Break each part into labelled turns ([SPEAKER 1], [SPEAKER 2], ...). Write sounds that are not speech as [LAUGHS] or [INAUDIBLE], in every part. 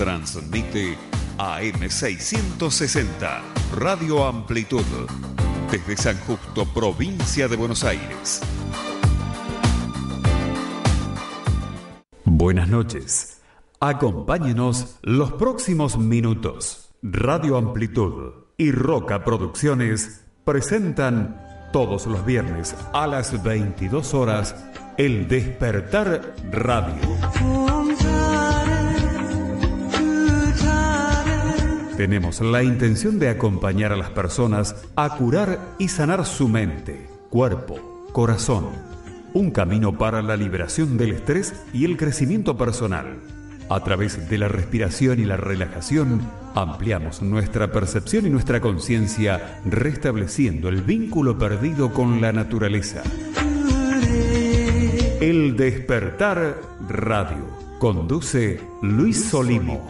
[SPEAKER 1] Transmite AM660, Radio Amplitud, desde San Justo, provincia de Buenos Aires. Buenas noches. Acompáñenos los próximos minutos. Radio Amplitud y Roca Producciones presentan todos los viernes a las 22 horas El Despertar Radio. Tenemos la intención de acompañar a las personas a curar y sanar su mente, cuerpo, corazón. Un camino para la liberación del estrés y el crecimiento personal. A través de la respiración y la relajación, ampliamos nuestra percepción y nuestra conciencia, restableciendo el vínculo perdido con la naturaleza. El despertar radio. Conduce Luis Solimo.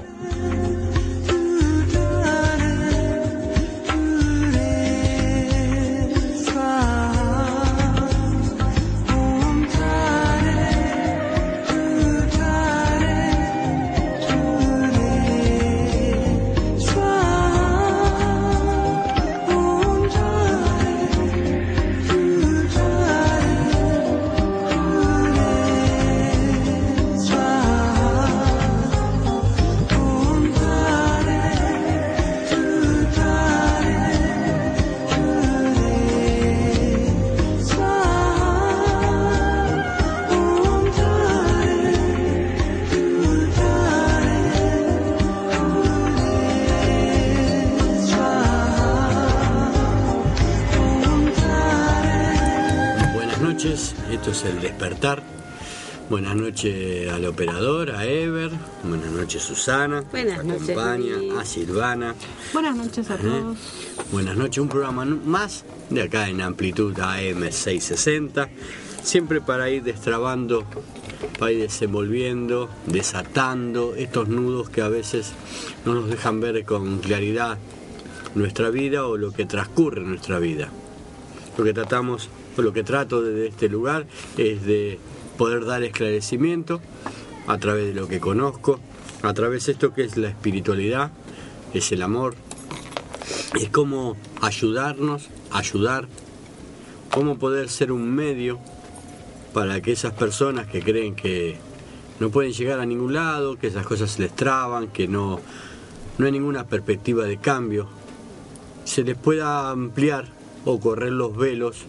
[SPEAKER 2] Buenas noches al operador, a Ever. Buenas noches Susana.
[SPEAKER 3] Buenas noches.
[SPEAKER 2] Acompaña a Silvana.
[SPEAKER 3] Buenas noches a todos.
[SPEAKER 2] Buenas noches, un programa más de acá en amplitud AM660. Siempre para ir destrabando, para ir desenvolviendo, desatando estos nudos que a veces no nos dejan ver con claridad nuestra vida o lo que transcurre en nuestra vida. Lo que tratamos, lo que trato desde este lugar es de poder dar esclarecimiento a través de lo que conozco, a través de esto que es la espiritualidad, es el amor, es cómo ayudarnos, ayudar, cómo poder ser un medio para que esas personas que creen que no pueden llegar a ningún lado, que esas cosas se les traban, que no, no hay ninguna perspectiva de cambio, se les pueda ampliar o correr los velos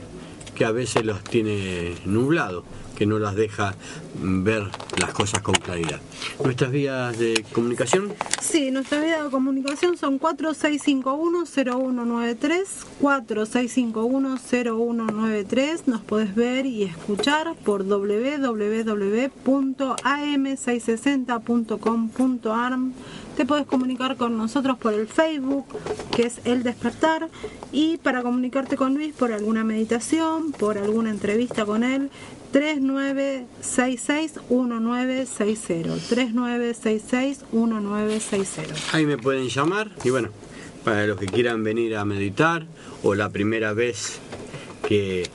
[SPEAKER 2] que a veces los tiene nublados que no las deja ver las cosas con claridad. ¿Nuestras vías de comunicación?
[SPEAKER 3] Sí, nuestras vías de comunicación son 4651-0193, 4651-0193. Nos puedes ver y escuchar por www.am660.com.ar. Puedes comunicar con nosotros por el Facebook, que es El Despertar, y para comunicarte con Luis por alguna meditación, por alguna entrevista con él, 3966-1960. 3966-1960.
[SPEAKER 2] Ahí me pueden llamar y bueno, para los que quieran venir a meditar o la primera vez que,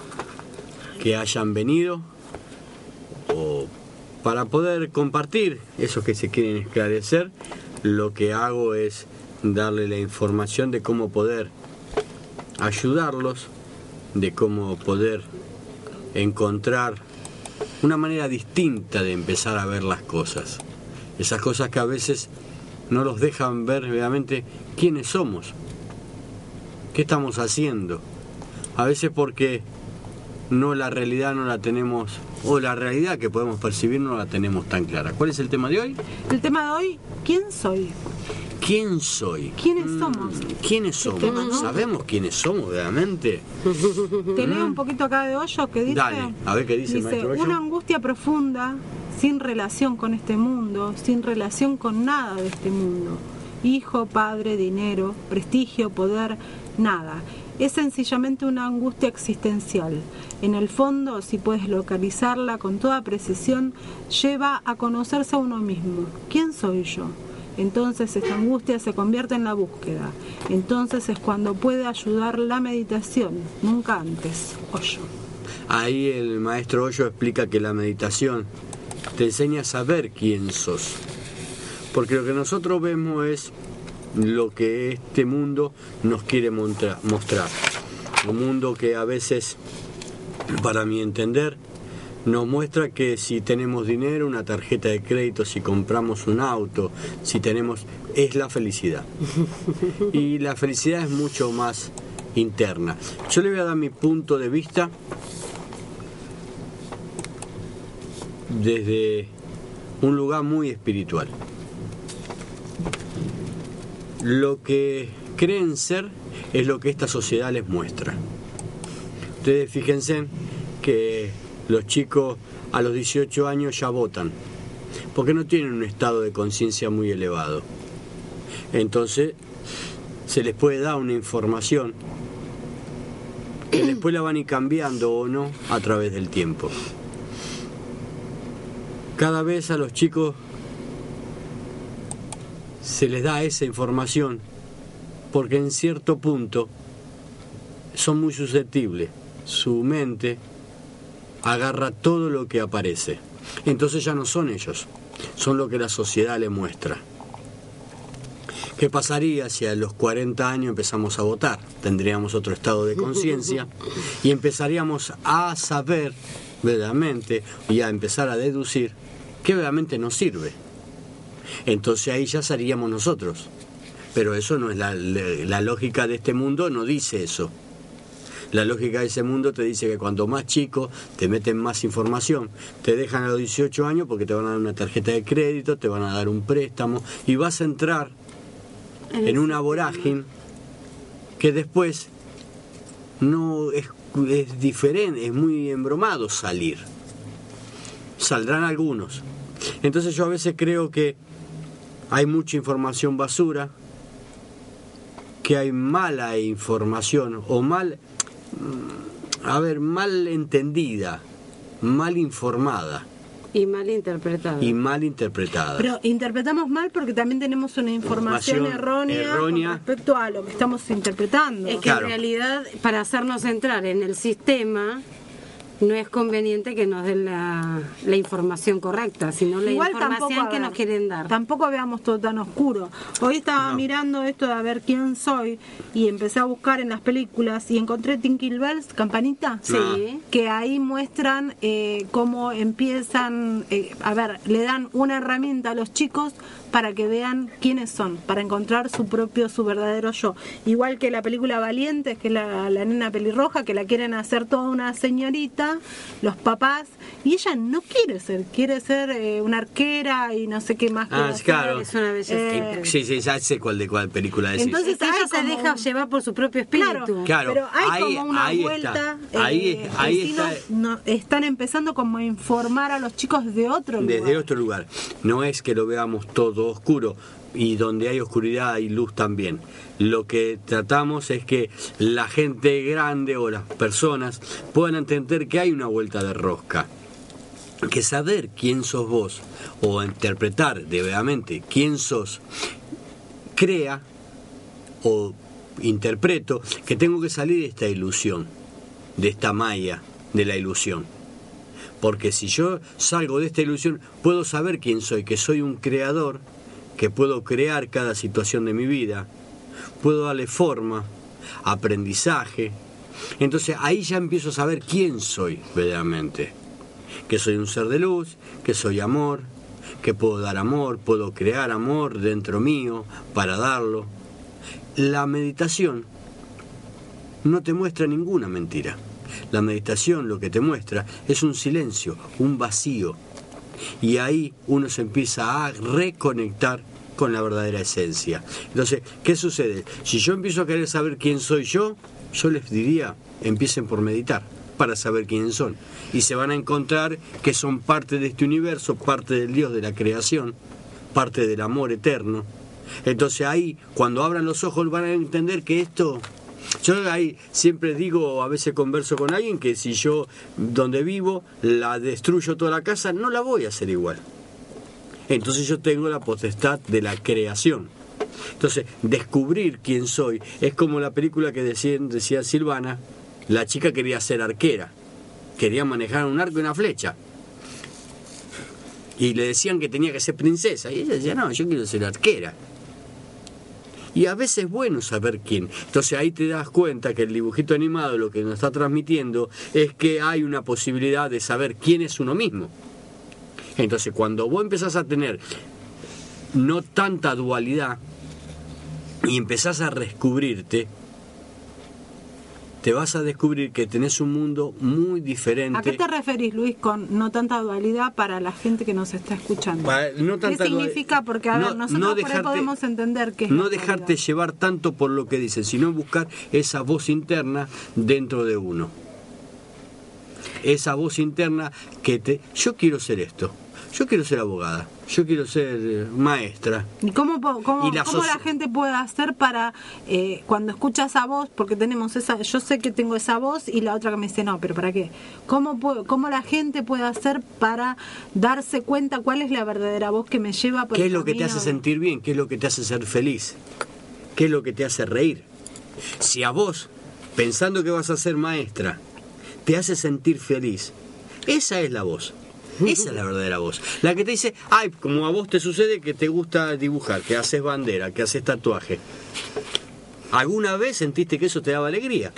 [SPEAKER 2] que hayan venido o para poder compartir eso que se quieren esclarecer, lo que hago es darle la información de cómo poder ayudarlos, de cómo poder encontrar una manera distinta de empezar a ver las cosas. Esas cosas que a veces no los dejan ver realmente quiénes somos, qué estamos haciendo. A veces porque no la realidad no la tenemos, o la realidad que podemos percibir no la tenemos tan clara. ¿Cuál es el tema de hoy?
[SPEAKER 3] El tema de hoy, ¿quién soy?
[SPEAKER 2] ¿Quién soy?
[SPEAKER 3] ¿Quiénes mm, somos?
[SPEAKER 2] ¿Quiénes somos? ¿Sabemos quiénes somos realmente?
[SPEAKER 3] Te leo un poquito acá de hoyo que dice.
[SPEAKER 2] Dale, a ver qué dice,
[SPEAKER 3] dice Una angustia profunda, sin relación con este mundo, sin relación con nada de este mundo. Hijo, padre, dinero, prestigio, poder, nada. Es sencillamente una angustia existencial. En el fondo, si puedes localizarla con toda precisión, lleva a conocerse a uno mismo. ¿Quién soy yo? entonces esta angustia se convierte en la búsqueda. Entonces es cuando puede ayudar la meditación, nunca antes. Hoyo.
[SPEAKER 2] Ahí el maestro Hoyo explica que la meditación te enseña a saber quién sos. Porque lo que nosotros vemos es lo que este mundo nos quiere mostrar. Un mundo que a veces, para mi entender, nos muestra que si tenemos dinero, una tarjeta de crédito, si compramos un auto, si tenemos, es la felicidad. [LAUGHS] Y la felicidad es mucho más interna. Yo le voy a dar mi punto de vista desde un lugar muy espiritual. Lo que creen ser es lo que esta sociedad les muestra. Ustedes fíjense que los chicos a los 18 años ya votan, porque no tienen un estado de conciencia muy elevado. Entonces, se les puede dar una información que [CLEARS THROAT] después la van a ir cambiando o no a través del tiempo. Cada vez a los chicos se les da esa información porque en cierto punto son muy susceptibles. Su mente agarra todo lo que aparece. Entonces ya no son ellos, son lo que la sociedad le muestra. ¿Qué pasaría si a los 40 años empezamos a votar? Tendríamos otro estado de conciencia [LAUGHS] y empezaríamos a saber verdaderamente y a empezar a deducir que verdaderamente nos sirve. Entonces ahí ya seríamos nosotros. Pero eso no es la, la lógica de este mundo, no dice eso. La lógica de ese mundo te dice que cuando más chico te meten más información, te dejan a los 18 años porque te van a dar una tarjeta de crédito, te van a dar un préstamo y vas a entrar en una vorágine que después no es, es diferente, es muy embromado salir. Saldrán algunos. Entonces yo a veces creo que hay mucha información basura, que hay mala información o mal, mm, a ver, mal entendida, mal informada.
[SPEAKER 4] Y mal interpretada.
[SPEAKER 2] Y mal interpretada.
[SPEAKER 3] Pero interpretamos mal porque también tenemos una información, errónea,
[SPEAKER 2] errónea,
[SPEAKER 3] con respecto a lo que estamos interpretando.
[SPEAKER 4] Es que
[SPEAKER 2] Claro.
[SPEAKER 4] en realidad, para hacernos entrar en el sistema, no es conveniente que nos den la, la información correcta, sino la
[SPEAKER 3] Igual
[SPEAKER 4] información
[SPEAKER 3] tampoco,
[SPEAKER 4] que
[SPEAKER 3] ver,
[SPEAKER 4] nos quieren dar.
[SPEAKER 3] Tampoco veamos todo tan oscuro. Hoy estaba
[SPEAKER 2] No.
[SPEAKER 3] mirando esto de a ver quién soy y empecé a buscar en las películas y encontré Tinkle Bells, Campanita.
[SPEAKER 4] Sí.
[SPEAKER 3] Que ahí muestran eh, cómo empiezan, eh, a ver, le dan una herramienta a los chicos para que vean quiénes son, para encontrar su propio, su verdadero yo. Igual que la película Valientes, que es la, la nena pelirroja, que la quieren hacer toda una señorita, los papás, y ella no quiere ser, quiere ser eh, una arquera y no sé qué más.
[SPEAKER 2] Ah,
[SPEAKER 3] hacer.
[SPEAKER 2] claro.
[SPEAKER 4] Es una belleza.
[SPEAKER 3] Eh,
[SPEAKER 2] Sí, sí, ya sé cuál de cuál película.
[SPEAKER 3] Entonces,
[SPEAKER 4] Es que ella se deja
[SPEAKER 3] un-
[SPEAKER 4] llevar por su propio espíritu.
[SPEAKER 3] Claro,
[SPEAKER 2] Claro,
[SPEAKER 3] pero hay
[SPEAKER 2] ahí-
[SPEAKER 3] como una
[SPEAKER 2] ahí está.
[SPEAKER 3] vuelta.
[SPEAKER 2] Ahí-
[SPEAKER 3] eh,
[SPEAKER 2] ahí
[SPEAKER 3] que sí
[SPEAKER 2] está.
[SPEAKER 3] no- están empezando como a informar a los chicos de otro lugar.
[SPEAKER 2] desde otro lugar. No es que lo veamos todo oscuro y donde hay oscuridad hay luz también. Lo que tratamos es que la gente grande o las personas puedan entender que hay una vuelta de rosca. Que saber quién sos vos o interpretar debidamente quién sos crea o interpreto que tengo que salir de esta ilusión, de esta malla de la ilusión. Porque si yo salgo de esta ilusión, puedo saber quién soy, que soy un creador, que puedo crear cada situación de mi vida, puedo darle forma, aprendizaje. Entonces ahí ya empiezo a saber quién soy verdaderamente. Que soy un ser de luz, que soy amor, que puedo dar amor, puedo crear amor dentro mío para darlo. La meditación no te muestra ninguna mentira. La meditación lo que te muestra es un silencio, un vacío. Y ahí uno se empieza a reconectar con la verdadera esencia. Entonces, ¿qué sucede? Si yo empiezo a querer saber quién soy yo, yo les diría, empiecen por meditar para saber quiénes son. Y se van a encontrar que son parte de este universo, parte del Dios de la creación, parte del amor eterno. Entonces ahí, cuando abran los ojos, van a entender que esto yo ahí siempre digo, a veces converso con alguien, que si yo donde vivo la destruyo toda la casa, no la voy a hacer igual. Entonces yo tengo la potestad de la creación. Entonces, descubrir quién soy es como la película que decía, decía Silvana, la chica quería ser arquera, quería manejar un arco y una flecha. Y le decían que tenía que ser princesa. Y ella decía, no, yo quiero ser arquera. Y a veces es bueno saber quién. Entonces ahí te das cuenta que el dibujito animado lo que nos está transmitiendo es que hay una posibilidad de saber quién es uno mismo. Entonces cuando vos empezás a tener no tanta dualidad y empezás a descubrirte, te vas a descubrir que tenés un mundo muy diferente.
[SPEAKER 3] ¿A qué te referís, Luis, con no tanta dualidad para la gente que nos está escuchando?
[SPEAKER 2] Para- no tanta
[SPEAKER 3] ¿Qué significa? Porque, a
[SPEAKER 2] no-
[SPEAKER 3] ver, nosotros
[SPEAKER 2] no
[SPEAKER 3] por ahí podemos entender que
[SPEAKER 2] No dejarte
[SPEAKER 3] dualidad.
[SPEAKER 2] llevar tanto por lo que dicen, sino buscar esa voz interna dentro de uno. Esa voz interna que te... Yo quiero ser esto. Yo quiero ser abogada. Yo quiero ser eh, maestra.
[SPEAKER 3] ¿Y cómo, cómo,
[SPEAKER 2] Y la
[SPEAKER 3] cómo la gente puede hacer para, eh, cuando escucha esa voz, porque tenemos esa, yo sé que tengo esa voz y la otra que me dice, no, pero ¿para qué? ¿Cómo, puedo- cómo la gente puede hacer para darse cuenta cuál es la verdadera voz que me lleva por
[SPEAKER 2] ¿Qué es lo que te hace sentir bien? ¿Qué es lo que te hace ser feliz? ¿Qué es lo que te hace reír? Si a vos, pensando que vas a ser maestra, te hace sentir feliz, esa es la voz. Esa es la verdadera voz. La que te dice, ay, como a vos te sucede que te gusta dibujar, que haces bandera, que haces tatuaje. ¿Alguna vez sentiste que eso te daba alegría?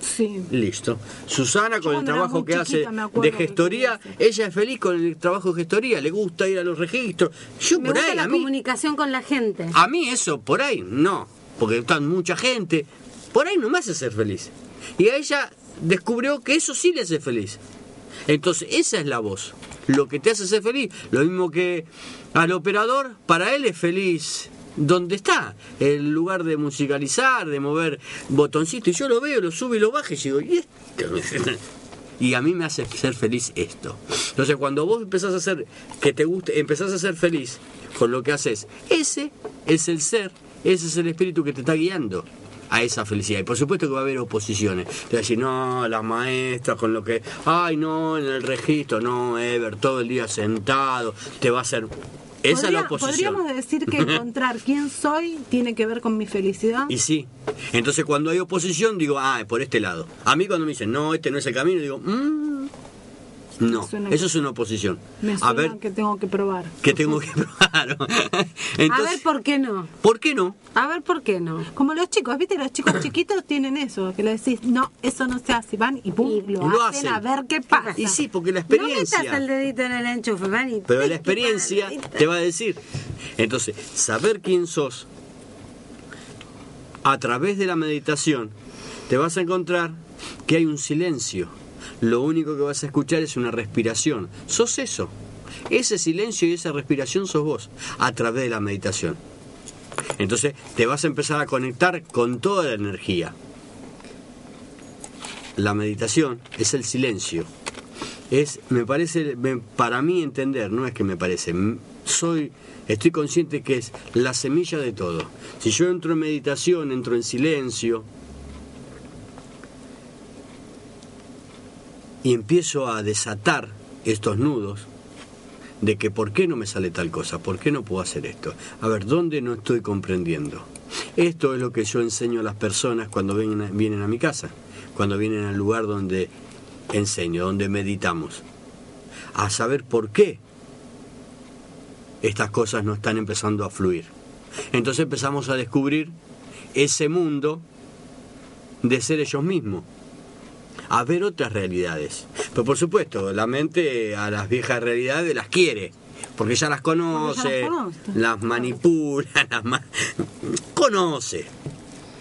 [SPEAKER 3] Sí.
[SPEAKER 2] Listo. Susana con el trabajo que hace
[SPEAKER 3] chiquita
[SPEAKER 2] de gestoría, ella es feliz con el trabajo de gestoría, le gusta ir a los registros. Yo
[SPEAKER 4] Me
[SPEAKER 2] por
[SPEAKER 4] gusta
[SPEAKER 2] ahí,
[SPEAKER 4] la
[SPEAKER 2] a mí,
[SPEAKER 4] comunicación con la gente.
[SPEAKER 2] a mí eso, por ahí, no. Porque está mucha gente. Por ahí no me hace ser feliz. Y a ella descubrió que eso sí le hace feliz. Entonces, esa es la voz. Lo que te hace ser feliz. Lo mismo que al operador, para él es feliz donde está. El lugar de musicalizar, de mover botoncitos. Y yo lo veo, lo subo y lo bajo y digo, ¿y esto? [LAUGHS] Y a mí me hace ser feliz esto. Entonces, cuando vos empezás a hacer que te guste, empezás a ser feliz con lo que haces, ese es el ser, ese es el espíritu que te está guiando a esa felicidad. Y por supuesto que va a haber oposiciones. Te va a decir, no, las maestras con lo que, ay, no, en el registro, no, Ever, todo el día sentado, te va a hacer... Esa es la oposición.
[SPEAKER 3] Podríamos decir que [LAUGHS] encontrar quién soy tiene que ver con mi felicidad.
[SPEAKER 2] Y sí. Entonces cuando hay oposición digo, ah, por este lado. A mí cuando me dicen, no, este no es el camino, digo, "Mm, no,
[SPEAKER 3] suena-
[SPEAKER 2] eso es una oposición.
[SPEAKER 3] Me
[SPEAKER 2] a
[SPEAKER 3] suena
[SPEAKER 2] ver,
[SPEAKER 3] que tengo que probar.
[SPEAKER 2] ¿qué tengo que [LAUGHS] probar?
[SPEAKER 4] a ver, ¿por qué no?
[SPEAKER 2] ¿por qué no?
[SPEAKER 4] A ver, ¿por qué no?
[SPEAKER 3] Como los chicos, ¿viste? Los chicos [COUGHS] chiquitos tienen eso, que le decís, no, eso no se hace, van y pum,
[SPEAKER 4] Y
[SPEAKER 3] lo,
[SPEAKER 2] lo
[SPEAKER 3] hacen,
[SPEAKER 2] hacen.
[SPEAKER 3] a ver qué pasa.
[SPEAKER 2] Y sí, porque la
[SPEAKER 4] No metas
[SPEAKER 2] experiencia...
[SPEAKER 4] el dedito en el enchufe, van y-
[SPEAKER 2] Pero la experiencia te va a decir. Entonces, saber quién sos a través de la meditación, te vas a encontrar que hay un silencio. Lo único que vas a escuchar es una respiración. Sos eso. Ese silencio y esa respiración sos vos a través de la meditación. Entonces te vas a empezar a conectar con toda la energía. La meditación es el silencio es me parece para mí entender no es que me parece soy estoy consciente que es la semilla de todo si yo entro en meditación entro en silencio y empiezo a desatar estos nudos de que por qué no me sale tal cosa, por qué no puedo hacer esto. A ver, ¿dónde no estoy comprendiendo? Esto es lo que yo enseño a las personas cuando vienen a, vienen a mi casa, cuando vienen al lugar donde enseño, donde meditamos, a saber por qué estas cosas no están empezando a fluir. Entonces empezamos a descubrir ese mundo de ser ellos mismos a ver otras realidades. Pero por supuesto, la mente a las viejas realidades las quiere, porque ya las conoce,
[SPEAKER 3] ya las
[SPEAKER 2] manipula, [LAUGHS] las ma- conoce.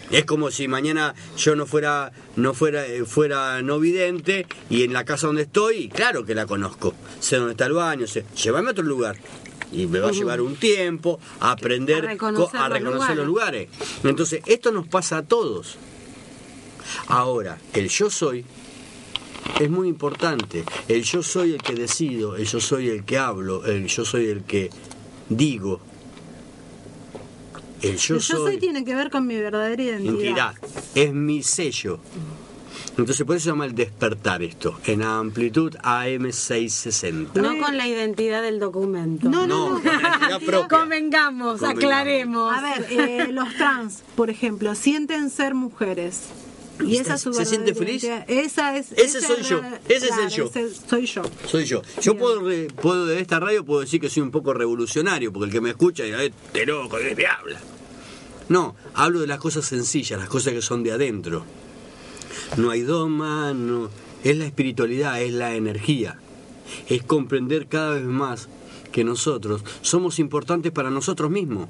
[SPEAKER 2] Es como si mañana yo no fuera no fuera eh, fuera no vidente y en la casa donde estoy, claro que la conozco. Sé dónde está el baño, sé, llévame a otro lugar. Y me va a llevar un tiempo a aprender
[SPEAKER 4] A reconocer
[SPEAKER 2] a
[SPEAKER 4] los
[SPEAKER 2] reconocer los
[SPEAKER 4] lugares.
[SPEAKER 2] lugares. Entonces, esto nos pasa a todos. Ahora, el yo soy es muy importante. El yo soy el que decido, el yo soy el que hablo, el yo soy el que digo. El yo,
[SPEAKER 3] El yo soy tiene que ver con mi verdadera identidad.
[SPEAKER 2] identidad. Es mi sello. Entonces por eso se llama el despertar esto, en amplitud AM660.
[SPEAKER 4] No con la identidad del documento.
[SPEAKER 3] No,
[SPEAKER 2] No, propia. [LAUGHS]
[SPEAKER 4] Convengamos,
[SPEAKER 2] Convengamos.
[SPEAKER 4] aclaremos.
[SPEAKER 3] A ver, eh, los trans, por ejemplo, sienten ser mujeres. Y esa
[SPEAKER 2] ¿Se siente feliz?
[SPEAKER 3] Esa es,
[SPEAKER 2] Ese
[SPEAKER 3] esa
[SPEAKER 2] soy yo, ese es el yo.
[SPEAKER 3] ese soy yo.
[SPEAKER 2] Soy yo. Yo
[SPEAKER 3] Bien.
[SPEAKER 2] puedo, re- puedo de esta radio puedo decir que soy un poco revolucionario, porque el que me escucha dirá, este loco, ¿de qué habla? No, hablo de las cosas sencillas, las cosas que son de adentro. No hay dogma, no. Es la espiritualidad, es la energía. Es comprender cada vez más que nosotros somos importantes para nosotros mismos.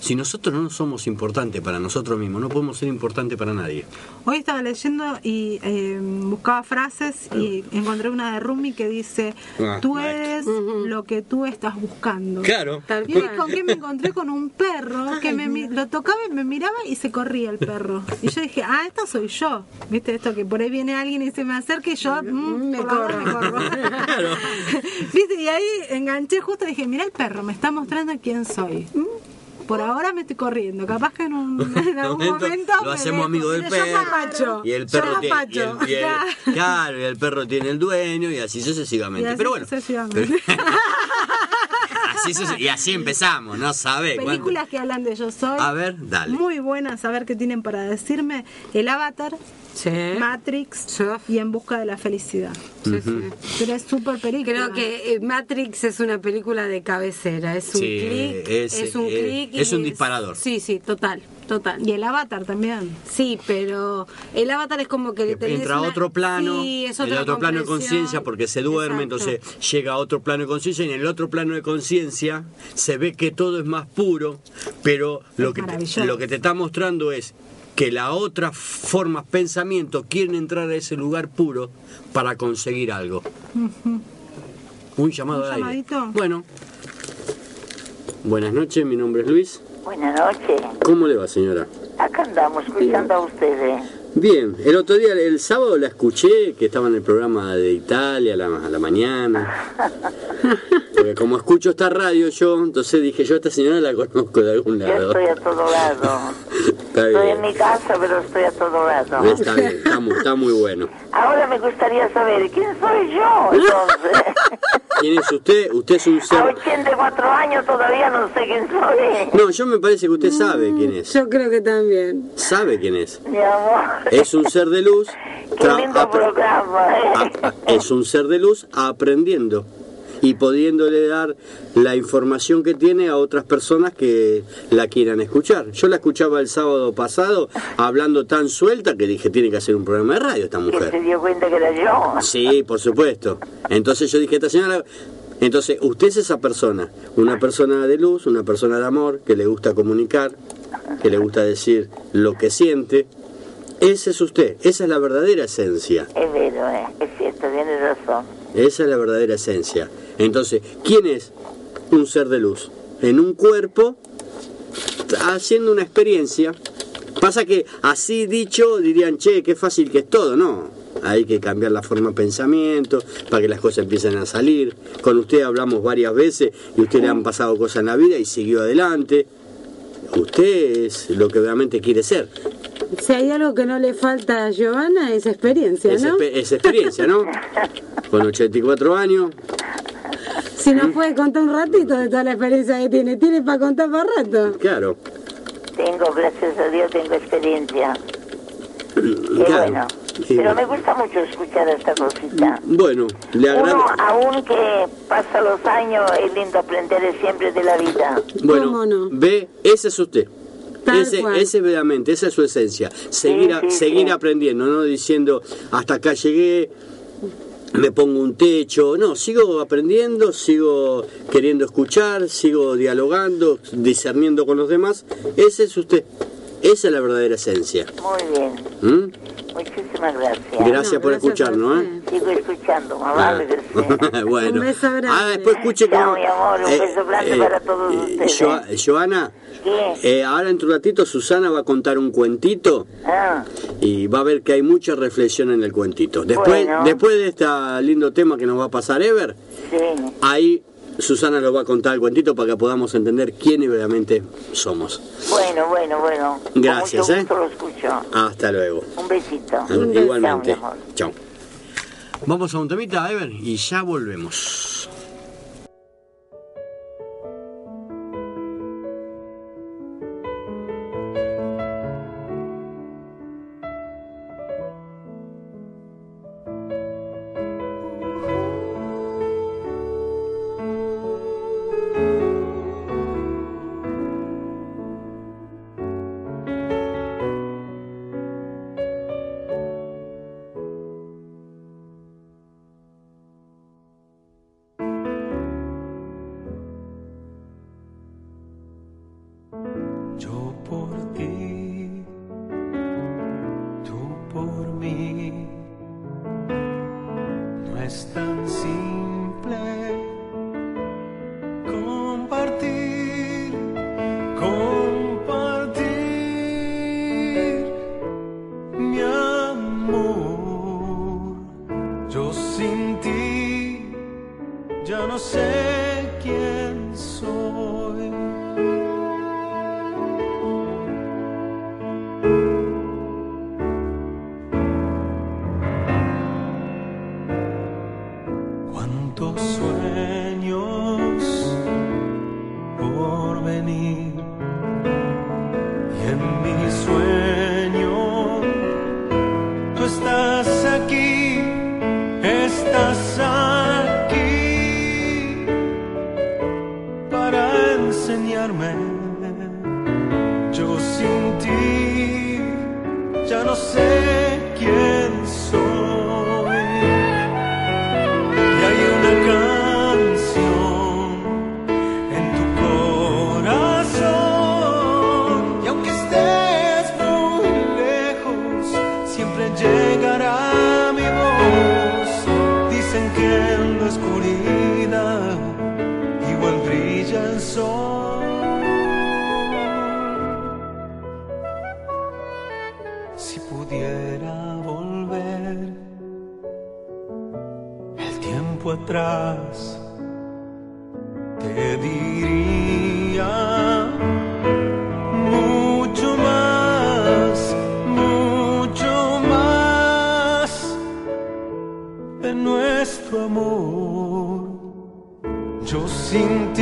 [SPEAKER 2] Si nosotros no somos importantes para nosotros mismos, no podemos ser importantes para nadie.
[SPEAKER 3] Hoy estaba leyendo y eh, buscaba frases y encontré una de Rumi que dice,
[SPEAKER 2] Ah,
[SPEAKER 3] tú eres lo que tú estás buscando.
[SPEAKER 2] Claro.
[SPEAKER 3] ¿Y con qué me encontré? Con un perro que me, mi- lo tocaba y me miraba y se corría el perro. Y yo dije, ah, esta soy yo. ¿Viste esto? Que por ahí viene alguien y se me acerca y yo mm,
[SPEAKER 4] Me
[SPEAKER 3] por la
[SPEAKER 4] corro.
[SPEAKER 3] me corro. [LAUGHS] [LAUGHS] ¿Viste? Y ahí enganché justo y dije, mira el perro, me está mostrando quién soy. Mm, Por ahora me estoy corriendo. Capaz que en, un, [LAUGHS] en algún
[SPEAKER 2] Momento,
[SPEAKER 3] momento...
[SPEAKER 2] lo hacemos amigo del
[SPEAKER 3] Pero
[SPEAKER 2] perro. Y el perro tiene, y el, y el- claro, y el perro tiene el dueño y así sucesivamente.
[SPEAKER 3] Y así
[SPEAKER 2] Pero bueno,
[SPEAKER 3] sucesivamente. [LAUGHS]
[SPEAKER 2] así suce- y así empezamos, no cuánto-
[SPEAKER 3] Películas que hablan de yo soy.
[SPEAKER 2] A ver, dale.
[SPEAKER 3] Muy buenas, a ver qué tienen para decirme. El Avatar,
[SPEAKER 4] Sí.
[SPEAKER 3] Matrix
[SPEAKER 4] Sí.
[SPEAKER 3] y En busca de la felicidad.
[SPEAKER 4] Sí, sí.
[SPEAKER 3] Pero es súper película.
[SPEAKER 4] Creo que eh, Matrix es una película de cabecera, es un
[SPEAKER 2] Sí,
[SPEAKER 4] clic,
[SPEAKER 2] es-
[SPEAKER 4] es, un clic.
[SPEAKER 2] es un disparador.
[SPEAKER 4] Sí, sí, total, total.
[SPEAKER 3] Y el Avatar también.
[SPEAKER 4] Sí, pero el avatar es como que, tenés
[SPEAKER 2] entra a
[SPEAKER 4] una-
[SPEAKER 2] otro plano,
[SPEAKER 4] Sí, es
[SPEAKER 2] en otro plano de conciencia porque se duerme,
[SPEAKER 4] Exacto.
[SPEAKER 2] entonces llega a otro plano de conciencia y en el otro plano de conciencia se ve que todo es más puro, pero lo que, te, lo que te está mostrando es que la otra formas pensamiento quieren entrar a ese lugar puro para conseguir algo. Un llamado
[SPEAKER 3] ¿Un
[SPEAKER 2] al aire.
[SPEAKER 3] llamadito?
[SPEAKER 2] Bueno. Buenas noches, mi nombre es Luis.
[SPEAKER 5] Buenas noches.
[SPEAKER 2] ¿Cómo le va, señora?
[SPEAKER 5] Acá andamos escuchando a ustedes.
[SPEAKER 2] Bien, el otro día, el sábado la escuché, que estaba en el programa de Italia a la, a la mañana. [LAUGHS] Porque como escucho esta radio yo, entonces dije, yo a esta señora la conozco de algún
[SPEAKER 5] Yo
[SPEAKER 2] lado.
[SPEAKER 5] estoy a todo lado. [LAUGHS]
[SPEAKER 2] Está
[SPEAKER 5] Estoy en mi casa, pero estoy a todo lado.
[SPEAKER 2] está bien, está muy, está muy bueno.
[SPEAKER 5] Ahora me gustaría saber quién soy yo, entonces. [LAUGHS]
[SPEAKER 2] ¿Quién es usted? Usted es un
[SPEAKER 5] A
[SPEAKER 2] ser...
[SPEAKER 5] 84 años todavía no sé quién soy.
[SPEAKER 2] No, yo me parece que usted sabe quién es.
[SPEAKER 4] Yo creo que también.
[SPEAKER 2] Sabe quién es.
[SPEAKER 5] Mi amor.
[SPEAKER 2] Es un ser de luz. [LAUGHS]
[SPEAKER 5] Qué lindo programa,
[SPEAKER 2] a-
[SPEAKER 5] ¿eh?
[SPEAKER 2] a- [LAUGHS] es un ser de luz aprendiendo y pudiéndole dar la información que tiene a otras personas que la quieran escuchar. Yo la escuchaba el sábado pasado hablando tan suelta que dije, tiene que hacer un programa de radio esta
[SPEAKER 5] Que se
[SPEAKER 2] mujer.
[SPEAKER 5] dio cuenta que era yo.
[SPEAKER 2] Sí, por supuesto. Entonces yo dije, esta señora... Entonces, usted es esa persona, una persona de luz, una persona de amor, que le gusta comunicar, que le gusta decir lo que siente. Ese es usted, esa es la verdadera esencia.
[SPEAKER 5] Es vero, ¿eh? Es cierto, tienes razón.
[SPEAKER 2] Esa es la verdadera esencia. Entonces, ¿quién es un ser de luz? En un cuerpo, haciendo una experiencia. Pasa que así dicho dirían, che, qué fácil que es todo, no. Hay que cambiar la forma de pensamiento para que las cosas empiecen a salir. Con usted hablamos varias veces y usted le han pasado cosas en la vida y siguió adelante. Usted es lo que realmente quiere ser.
[SPEAKER 4] Si hay algo que no le falta a Giovanna es experiencia,
[SPEAKER 2] Es,
[SPEAKER 4] ¿no?
[SPEAKER 2] es experiencia, ¿no? Con 84 años,
[SPEAKER 4] Si nos puede contar un ratito de toda la experiencia que tiene, tiene para contar por rato.
[SPEAKER 2] claro.
[SPEAKER 5] Tengo, gracias a Dios, tengo experiencia. [CLEARS THROAT] Qué
[SPEAKER 2] claro.
[SPEAKER 5] bueno.
[SPEAKER 2] Sí.
[SPEAKER 5] Pero me gusta mucho escuchar esta cosita.
[SPEAKER 2] Bueno, le
[SPEAKER 5] Uno,
[SPEAKER 2] agradezco.
[SPEAKER 5] aún que pasa los años, es lindo aprender siempre de la vida.
[SPEAKER 2] Bueno,
[SPEAKER 4] ¿Cómo no?
[SPEAKER 2] ve, ese es usted.
[SPEAKER 4] Tal
[SPEAKER 2] ese,
[SPEAKER 4] cual.
[SPEAKER 2] ese verdaderamente, esa es su esencia. Seguir, a-
[SPEAKER 5] sí,
[SPEAKER 2] seguir
[SPEAKER 5] sí.
[SPEAKER 2] aprendiendo, no diciendo hasta acá llegué, me pongo un techo. No, sigo aprendiendo, sigo queriendo escuchar, sigo dialogando, discerniendo con los demás. Ese es usted. Esa es la verdadera esencia.
[SPEAKER 5] Muy bien.
[SPEAKER 2] ¿Mm?
[SPEAKER 5] Muchísimas gracias.
[SPEAKER 2] Gracias
[SPEAKER 4] No,
[SPEAKER 2] por
[SPEAKER 4] gracias
[SPEAKER 2] escucharnos. ¿eh?
[SPEAKER 5] Sigo escuchando, mamá.
[SPEAKER 2] Ah. [LAUGHS] bueno.
[SPEAKER 4] Un beso grande.
[SPEAKER 2] Ah, después escuche
[SPEAKER 5] Chao,
[SPEAKER 2] cómo-
[SPEAKER 5] mi amor, un beso grande para todos ustedes.
[SPEAKER 2] Jo- Joana,
[SPEAKER 5] ¿Qué?
[SPEAKER 2] eh, ahora en un ratito Susana va a contar un cuentito
[SPEAKER 5] Ah,
[SPEAKER 2] y va a ver que hay mucha reflexión en el cuentito. Después,
[SPEAKER 5] Bueno.
[SPEAKER 2] después de este lindo tema que nos va a pasar Ever,
[SPEAKER 5] sí.
[SPEAKER 2] ahí Susana nos va a contar el cuentito para que podamos entender quiénes verdaderamente somos.
[SPEAKER 5] Bueno, bueno, bueno. Con
[SPEAKER 2] Gracias,
[SPEAKER 5] mucho
[SPEAKER 2] ¿eh?
[SPEAKER 5] gusto lo escucho.
[SPEAKER 2] Hasta luego.
[SPEAKER 5] Un besito.
[SPEAKER 2] Igualmente.
[SPEAKER 5] Mi amor.
[SPEAKER 2] Chao. Vamos a un temita, Ever, y ya volvemos.
[SPEAKER 6] Si pudiera volver el tiempo atrás, te diría mucho más, mucho más de nuestro amor. Yo sin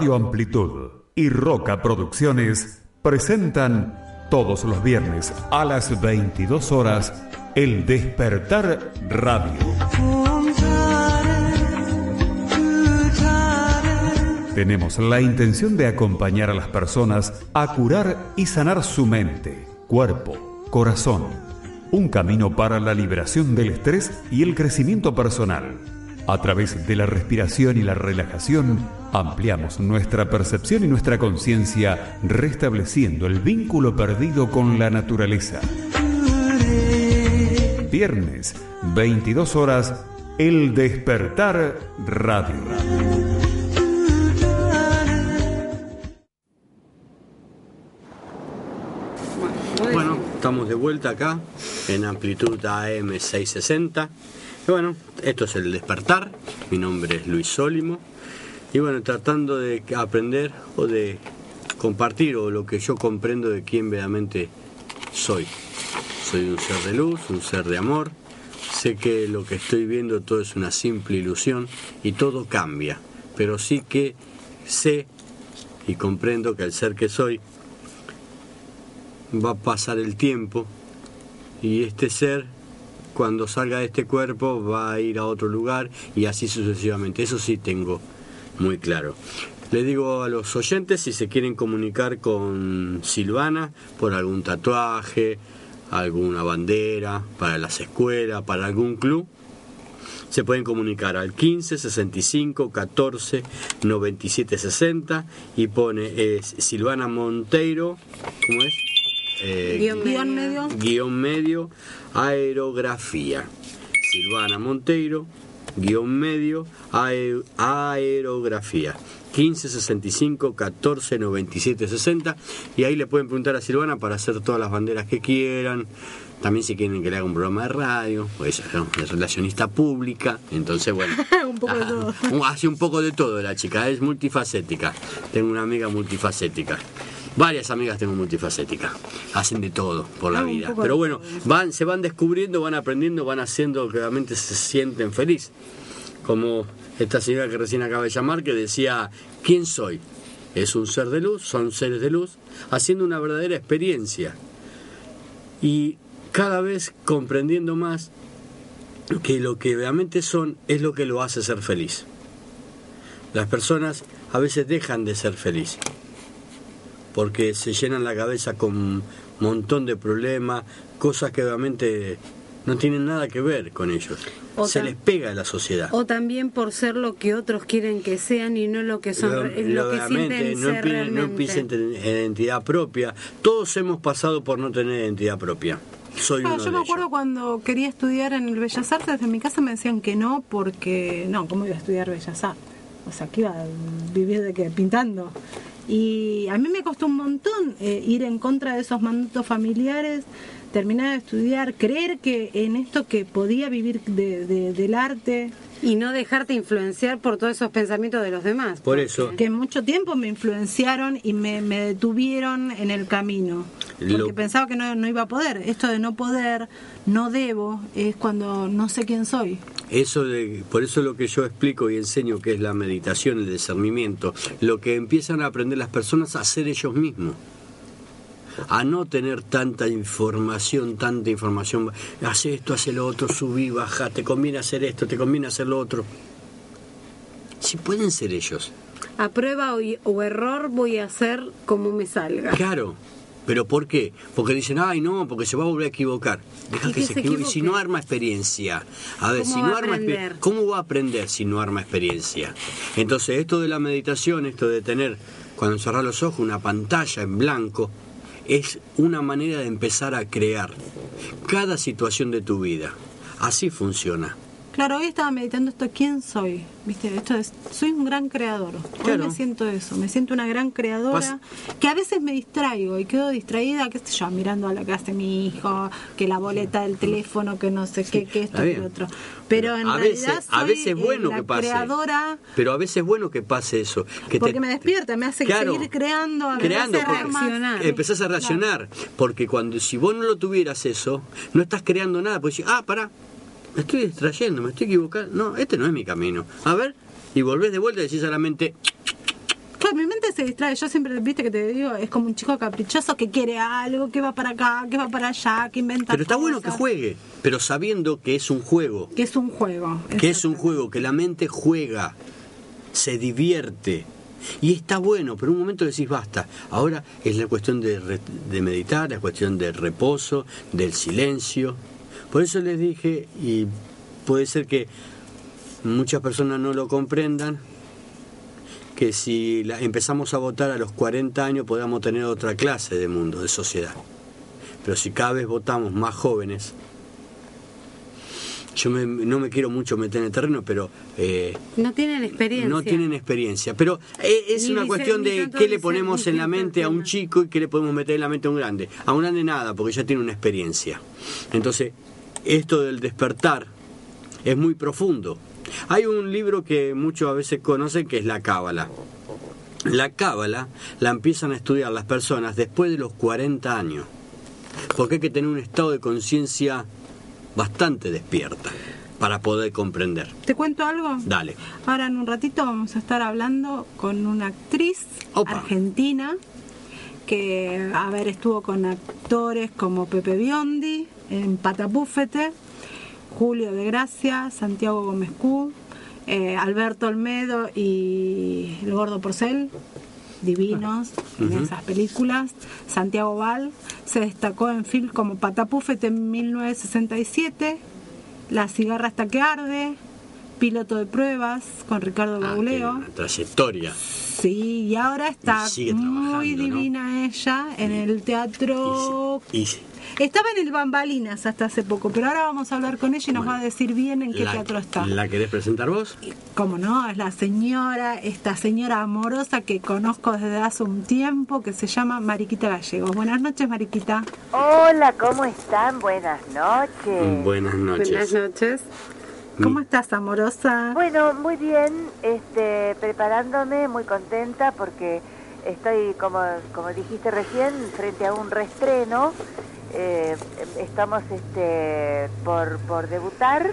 [SPEAKER 1] Radio Amplitud y Roca Producciones presentan todos los viernes a las 22 horas El Despertar Radio. Tenemos la intención de acompañar a las personas a curar y sanar su mente, cuerpo, corazón. Un camino para la liberación del estrés y el crecimiento personal. A través de la respiración y la relajación, ampliamos nuestra percepción y nuestra conciencia, restableciendo el vínculo perdido con la naturaleza. Viernes, 22 horas, El Despertar Radio.
[SPEAKER 2] Bueno, estamos de vuelta acá en amplitud AM 660. Bueno, esto es el despertar. Mi nombre es Luis Sólimo. Y bueno, tratando de aprender o de compartir o lo que yo comprendo de quién verdaderamente soy. Soy un ser de luz, un ser de amor. Sé que lo que estoy viendo todo es una simple ilusión y todo cambia. Pero sí que sé y comprendo que el ser que soy va a pasar el tiempo y este ser cuando salga de este cuerpo va a ir a otro lugar y así sucesivamente. Eso sí tengo muy claro. Le digo a los oyentes si se quieren comunicar con Silvana por algún tatuaje, alguna bandera, para las escuelas, para algún club, se pueden comunicar al 15 65 14 97 60 y pone Silvana Monteiro, ¿cómo es? Eh,
[SPEAKER 4] Guión
[SPEAKER 3] Guión medio.
[SPEAKER 2] guion medio aerografía. Silvana Monteiro, guion medio ae- aerografía. 15 65 14 97 60 y ahí le pueden preguntar a Silvana para hacer todas las banderas que quieran. También si quieren que le haga un programa de radio, pues es relacionista pública, entonces bueno. [LAUGHS]
[SPEAKER 3] Un poco de todo.
[SPEAKER 2] Un- Hace un poco de todo la chica, es multifacética. Tengo una amiga multifacética. Varias amigas tengo multifacética. Hacen de todo por la
[SPEAKER 3] Ah,
[SPEAKER 2] vida. Pero bueno, van, se van descubriendo, van aprendiendo, van haciendo que realmente se sienten feliz. Como esta señora que recién acaba de llamar, que decía, ¿quién soy? Es un ser de luz, son seres de luz, haciendo una verdadera experiencia. Y cada vez comprendiendo más que lo que realmente son es lo que lo hace ser feliz. Las personas a veces dejan de ser feliz porque se llenan la cabeza con un montón de problemas, cosas que realmente no tienen nada que ver con ellos.
[SPEAKER 4] O
[SPEAKER 2] se les pega a la sociedad.
[SPEAKER 4] O también por ser lo que otros quieren que sean y no lo que son,
[SPEAKER 2] Lo-
[SPEAKER 4] lo, que sienten
[SPEAKER 2] no,
[SPEAKER 4] ser
[SPEAKER 2] empiecen, no
[SPEAKER 4] realmente.
[SPEAKER 2] empiecen tener identidad propia. Todos hemos pasado por no tener identidad propia. Soy
[SPEAKER 3] Ah,
[SPEAKER 2] uno
[SPEAKER 3] yo
[SPEAKER 2] de
[SPEAKER 3] me acuerdo
[SPEAKER 2] ellos.
[SPEAKER 3] cuando quería estudiar en el Bellas Artes, en mi casa me decían que no, porque no, ¿cómo iba a estudiar Bellas Artes? O sea, que iba a vivir de que pintando. Y a mí me costó un montón eh, ir en contra de esos mandatos familiares, terminar de estudiar, creer que en esto que podía vivir de- de- del arte,
[SPEAKER 4] Y no dejarte influenciar por todos esos pensamientos de los demás.
[SPEAKER 2] Por
[SPEAKER 4] porque-
[SPEAKER 2] eso.
[SPEAKER 3] que mucho tiempo me influenciaron y me, me detuvieron en el camino. Porque
[SPEAKER 2] Lo-
[SPEAKER 3] pensaba que no, no iba a poder. Esto de no poder, no debo, es cuando no sé quién soy.
[SPEAKER 2] Eso de, por eso lo que yo explico y enseño que es la meditación, el discernimiento, lo que empiezan a aprender las personas a hacer ellos mismos. A no tener tanta información, tanta información. Hace esto, hace lo otro, subí, baja, te conviene hacer esto, te conviene hacer lo otro. Si pueden ser ellos.
[SPEAKER 4] A prueba o, o error voy a hacer como me salga.
[SPEAKER 2] Claro. ¿Pero por qué? Porque dicen, ay no, porque se va a volver a equivocar. Deja
[SPEAKER 4] ¿Y
[SPEAKER 2] que
[SPEAKER 4] que
[SPEAKER 2] se equivoque. Y si no arma experiencia. A ver,
[SPEAKER 4] ¿Cómo
[SPEAKER 2] si
[SPEAKER 4] va
[SPEAKER 2] no arma exper-
[SPEAKER 4] aprender?
[SPEAKER 2] ¿cómo va a aprender si no arma experiencia? Entonces, esto de la meditación, esto de tener, cuando cerrar los ojos, una pantalla en blanco, es una manera de empezar a crear cada situación de tu vida. Así funciona.
[SPEAKER 3] Claro, hoy estaba meditando esto, ¿quién soy? ¿Viste? Esto es, soy un gran creador. Hoy
[SPEAKER 2] Claro.
[SPEAKER 3] me siento eso, me siento una gran creadora, que a veces me distraigo y quedo distraída, qué sé yo, mirando a lo que hace mi hijo, que la boleta del teléfono, que no sé qué, que esto, que lo otro. Pero en
[SPEAKER 2] a
[SPEAKER 3] realidad
[SPEAKER 2] veces, a
[SPEAKER 3] soy,
[SPEAKER 2] veces es
[SPEAKER 3] eh,
[SPEAKER 2] bueno
[SPEAKER 3] la
[SPEAKER 2] que pase.
[SPEAKER 3] creadora
[SPEAKER 2] Pero a veces es bueno que pase eso. Que
[SPEAKER 3] porque
[SPEAKER 2] te-
[SPEAKER 3] me despierta, me hace
[SPEAKER 2] Claro.
[SPEAKER 3] seguir creando, a
[SPEAKER 2] creando porque
[SPEAKER 3] más.
[SPEAKER 4] reaccionar.
[SPEAKER 2] empezás a reaccionar porque cuando si vos no lo tuvieras eso no estás creando nada decís ah pará me estoy distrayendo me estoy equivocando no este no es mi camino a ver y volvés de vuelta y decís solamente
[SPEAKER 3] Claro, mi mente se distrae. Yo siempre, viste que te digo, es como un chico caprichoso que quiere algo, que va para acá, que va para allá, que inventa.
[SPEAKER 2] pero está bueno que juegue pero sabiendo que es un juego
[SPEAKER 3] Que es un juego.
[SPEAKER 2] que es un juego que la mente juega se divierte y está bueno, pero un momento decís basta. Ahora es la cuestión de, re- de meditar, la cuestión del reposo, del silencio. Por eso les dije, y puede ser que muchas personas no lo comprendan, que si la- empezamos a votar a los 40 años podamos tener otra clase de mundo, de sociedad. Pero si cada vez votamos más jóvenes, yo me- no me quiero mucho meter en el terreno, pero eh,
[SPEAKER 4] No tienen experiencia.
[SPEAKER 2] no tienen experiencia. Pero eh, es
[SPEAKER 4] Ni
[SPEAKER 2] una cuestión de qué le ponemos en la mente a un chico y qué le podemos meter en la mente a un grande. A un grande nada, porque ya tiene una experiencia. Entonces, esto del despertar es muy profundo. Hay un libro que muchos a veces conocen que es la Cábala. La Cábala la empiezan a estudiar las personas después de los 40 años. Porque hay que tener un estado de conciencia bastante despierta para poder comprender.
[SPEAKER 3] ¿Te cuento algo?
[SPEAKER 2] Dale.
[SPEAKER 3] Ahora en un ratito vamos a estar hablando con una actriz
[SPEAKER 2] Opa.
[SPEAKER 3] argentina que, a ver, estuvo con actores como Pepe Biondi en Patapúfete, Julio de Gracia, Santiago Gómez Q, eh, Alberto Olmedo y El Gordo Porcel, divinos en esas películas. Santiago Val se destacó en film como Patapúfete en 1967, La cigarra hasta que arde, Piloto de pruebas con Ricardo
[SPEAKER 2] Ah,
[SPEAKER 3] Bauleo.
[SPEAKER 2] una trayectoria.
[SPEAKER 3] Sí, y ahora está
[SPEAKER 2] Y
[SPEAKER 3] muy divina ella en el teatro.
[SPEAKER 2] Y,
[SPEAKER 3] Estaba en el Bambalinas hasta hace poco, pero ahora vamos a hablar con ella y nos
[SPEAKER 2] Bueno,
[SPEAKER 3] va a decir bien en qué
[SPEAKER 2] la,
[SPEAKER 3] teatro está.
[SPEAKER 2] ¿La querés presentar vos?
[SPEAKER 3] Como no, es la señora, esta señora amorosa que conozco desde hace un tiempo, que se llama Mariquita Gallegos. Buenas noches, Mariquita.
[SPEAKER 5] Hola, ¿cómo están? Buenas noches.
[SPEAKER 2] Buenas noches.
[SPEAKER 4] Buenas noches.
[SPEAKER 3] ¿Cómo estás, amorosa?
[SPEAKER 5] Bueno, muy bien, este, preparándome, muy contenta porque estoy, como, como dijiste recién, frente a un reestreno. Eh, estamos este, por, por debutar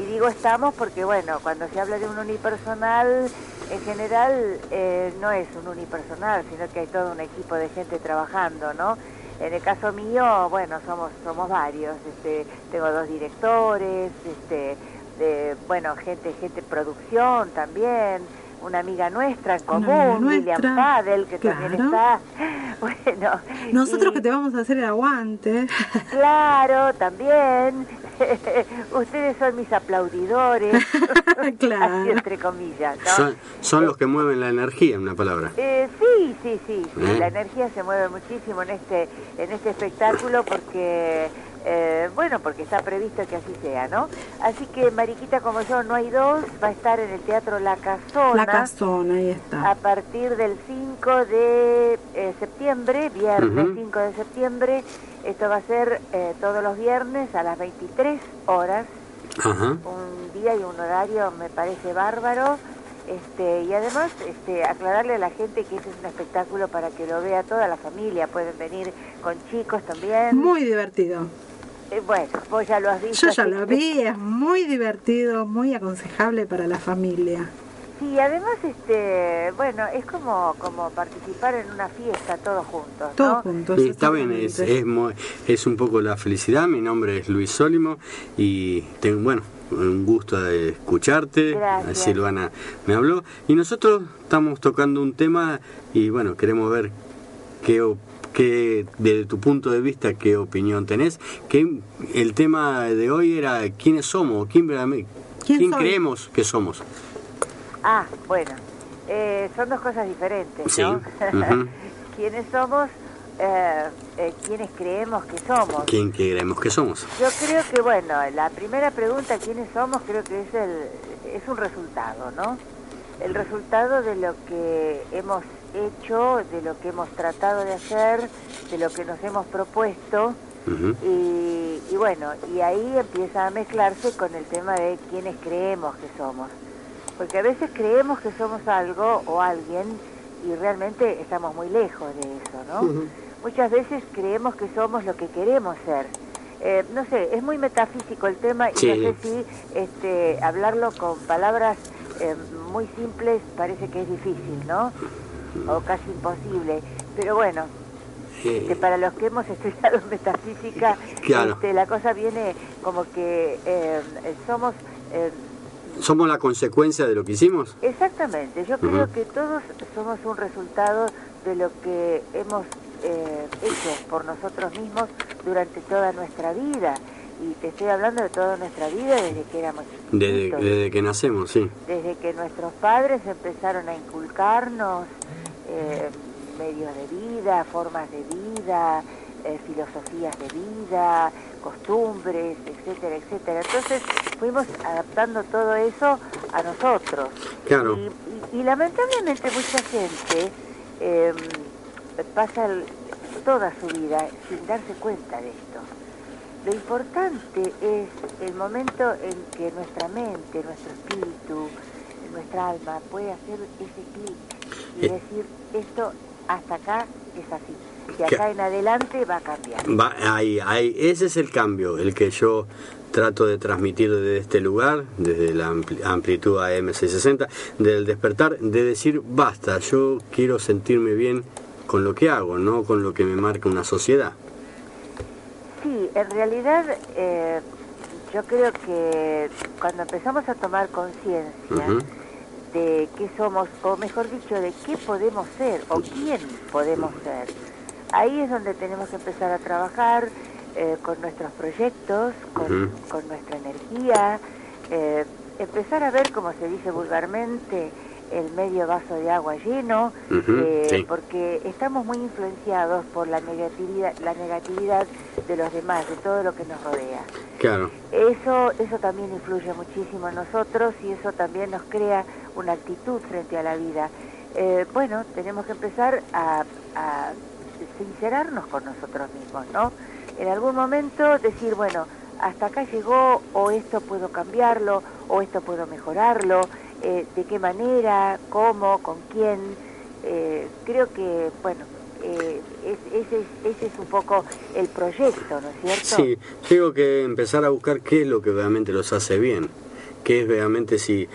[SPEAKER 5] y digo estamos porque, bueno, cuando se habla de un unipersonal, en general eh, no es un unipersonal, sino que hay todo un equipo de gente trabajando, ¿no? En el caso mío, bueno, somos somos varios. Este, tengo dos directores, este, bueno, gente, gente producción también, una amiga nuestra en común, William Padel, que también está. [LAUGHS] Bueno,
[SPEAKER 3] Nosotros
[SPEAKER 5] y-
[SPEAKER 3] que te vamos a hacer el aguante. [LAUGHS]
[SPEAKER 5] Claro, también. [LAUGHS] ustedes son mis aplaudidores,
[SPEAKER 3] Claro.
[SPEAKER 5] así entre comillas, ¿no?
[SPEAKER 2] Son, son los que mueven la energía, en una palabra.
[SPEAKER 5] Eh, sí, sí, sí, sí,
[SPEAKER 2] ¿Eh?
[SPEAKER 5] la energía se mueve muchísimo en este, en este espectáculo porque, eh, bueno, porque está previsto que así sea, ¿no? Así que Mariquita como yo no hay dos, va a estar en el Teatro La Casona.
[SPEAKER 3] La casona, ahí
[SPEAKER 5] a
[SPEAKER 3] está.
[SPEAKER 5] partir del 5 de eh, septiembre, viernes
[SPEAKER 2] Ujú.
[SPEAKER 5] 5 de septiembre. Esto va a ser eh, todos los viernes a las 23 horas,
[SPEAKER 2] Ajá.
[SPEAKER 5] un día y un horario me parece bárbaro. Este, y además este, aclararle a la gente que este es un espectáculo para que lo vea toda la familia, pueden venir con chicos también.
[SPEAKER 3] Muy divertido.
[SPEAKER 5] Eh, bueno, vos ya lo has visto.
[SPEAKER 3] Yo ya lo
[SPEAKER 5] que-
[SPEAKER 3] vi, es muy divertido, muy aconsejable para la familia.
[SPEAKER 5] Sí, además, este, bueno, es como, como participar en una fiesta todos juntos, ¿no?
[SPEAKER 3] Todos juntos.
[SPEAKER 2] Está bien, es, es, es un poco la felicidad. Mi nombre es Luis Sólimo y tengo, bueno, un gusto de escucharte.
[SPEAKER 5] Gracias.
[SPEAKER 2] Silvana me habló. Y nosotros estamos tocando un tema y, bueno, queremos ver qué, qué desde tu punto de vista, qué opinión tenés. Que el tema de hoy era quiénes somos, quién,
[SPEAKER 3] ¿Quién
[SPEAKER 2] quién creemos que somos.
[SPEAKER 5] Ah, bueno, eh, son dos cosas diferentes,
[SPEAKER 2] Sí,
[SPEAKER 5] ¿no? [LAUGHS] ¿Quiénes somos? Eh, eh, ¿Quiénes creemos que somos?
[SPEAKER 2] ¿Quién creemos que somos?
[SPEAKER 5] Yo creo que, bueno, la primera pregunta, ¿quiénes somos? Creo que es, el, es un resultado, ¿no? El resultado de lo que hemos hecho, de lo que hemos tratado de hacer, de lo que nos hemos propuesto. Y, y bueno, y ahí empieza a mezclarse con el tema de quiénes creemos que somos. Porque a veces creemos que somos algo o alguien y realmente estamos muy lejos de eso, ¿no? Muchas veces creemos que somos lo que queremos ser. Eh, no sé, es muy metafísico el tema y no sé si este, hablarlo con palabras eh, muy simples parece que es difícil, ¿no? O casi imposible. Pero bueno,
[SPEAKER 2] Eh,
[SPEAKER 5] que para los que hemos [LAUGHS] estudiado metafísica,
[SPEAKER 2] Claro.
[SPEAKER 5] este, la cosa viene como que eh, somos... eh,
[SPEAKER 2] ¿Somos la consecuencia de lo que hicimos?
[SPEAKER 5] exactamente, yo creo que todos somos un resultado de lo que hemos eh, hecho por nosotros mismos durante toda nuestra vida. Y te estoy hablando de toda nuestra vida desde que éramos
[SPEAKER 2] Desde, desde que nacemos, sí.
[SPEAKER 5] desde que nuestros padres empezaron a inculcarnos eh, medios de vida, formas de vida, eh, filosofías de vida, costumbres, etcétera, etcétera. Entonces fuimos adaptando todo eso a nosotros.
[SPEAKER 2] Claro.
[SPEAKER 5] Y, y- y lamentablemente mucha gente eh, pasa el- toda su vida sin darse cuenta de esto. Lo importante es el momento en que nuestra mente, nuestro espíritu, nuestra alma puede hacer ese clic y
[SPEAKER 2] Eh.
[SPEAKER 5] decir esto hasta acá es así. De acá en adelante va a cambiar.
[SPEAKER 2] Va, ahí, ahí, ese es el cambio, el que yo trato de transmitir desde este lugar, desde la ampli- amplitud AM660, del despertar, de decir, basta, yo quiero sentirme bien con lo que hago, no con lo que me marca una sociedad.
[SPEAKER 5] Sí, en realidad eh, yo creo que cuando empezamos a tomar conciencia de qué somos, o mejor dicho, de qué podemos ser o quién podemos ser, ahí es donde tenemos que empezar a trabajar eh, con nuestros proyectos, con nuestra energía, eh, empezar a ver, como se dice vulgarmente, el medio vaso de agua lleno, eh,
[SPEAKER 2] sí.
[SPEAKER 5] porque estamos muy influenciados por la negatividad, la negatividad de los demás, de todo lo que nos rodea.
[SPEAKER 2] Claro,
[SPEAKER 5] Eso, eso también influye muchísimo en nosotros y eso también nos crea una actitud frente a la vida. Eh, bueno, tenemos que empezar a, a sincerarnos con nosotros mismos, ¿no? En algún momento decir, bueno, hasta acá llegó, o esto puedo cambiarlo, o esto puedo mejorarlo, eh, de qué manera, cómo, con quién. Eh, creo que, bueno, eh, es- ese, es, ese es un poco el proyecto, ¿no es cierto?
[SPEAKER 2] sí, tengo que empezar a buscar qué es lo que realmente los hace bien. qué es realmente si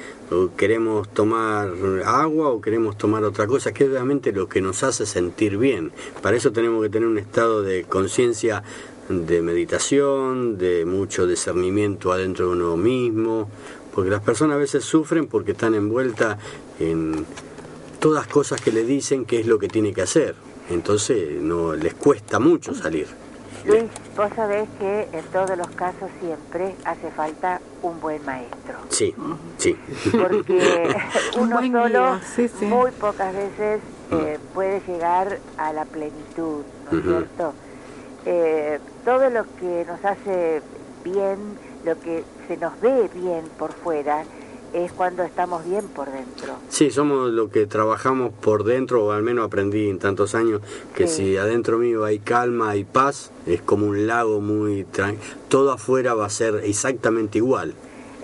[SPEAKER 2] queremos tomar agua o queremos tomar otra cosa, qué es realmente lo que nos hace sentir bien. Para eso tenemos que tener un estado de conciencia de meditación, de mucho discernimiento adentro de uno mismo, porque las personas a veces sufren porque están envueltas en todas cosas que le dicen qué es lo que tiene que hacer. Entonces no les cuesta mucho salir.
[SPEAKER 5] Luis, vos sabés que en todos los casos siempre hace falta un buen maestro.
[SPEAKER 2] Sí, sí.
[SPEAKER 5] Porque [LAUGHS]
[SPEAKER 3] Un
[SPEAKER 5] uno
[SPEAKER 3] buen
[SPEAKER 5] solo
[SPEAKER 3] guía, sí, sí.
[SPEAKER 5] muy pocas veces eh, puede llegar a la plenitud, ¿no es cierto? Eh, todo lo que nos hace bien, lo que se nos ve bien por fuera, es cuando estamos bien por dentro.
[SPEAKER 2] Sí, somos lo que trabajamos por dentro, o al menos aprendí en tantos años, que
[SPEAKER 5] Sí.
[SPEAKER 2] si adentro mío hay calma, hay paz, es como un lago muy tranquilo. Todo afuera va a ser exactamente igual.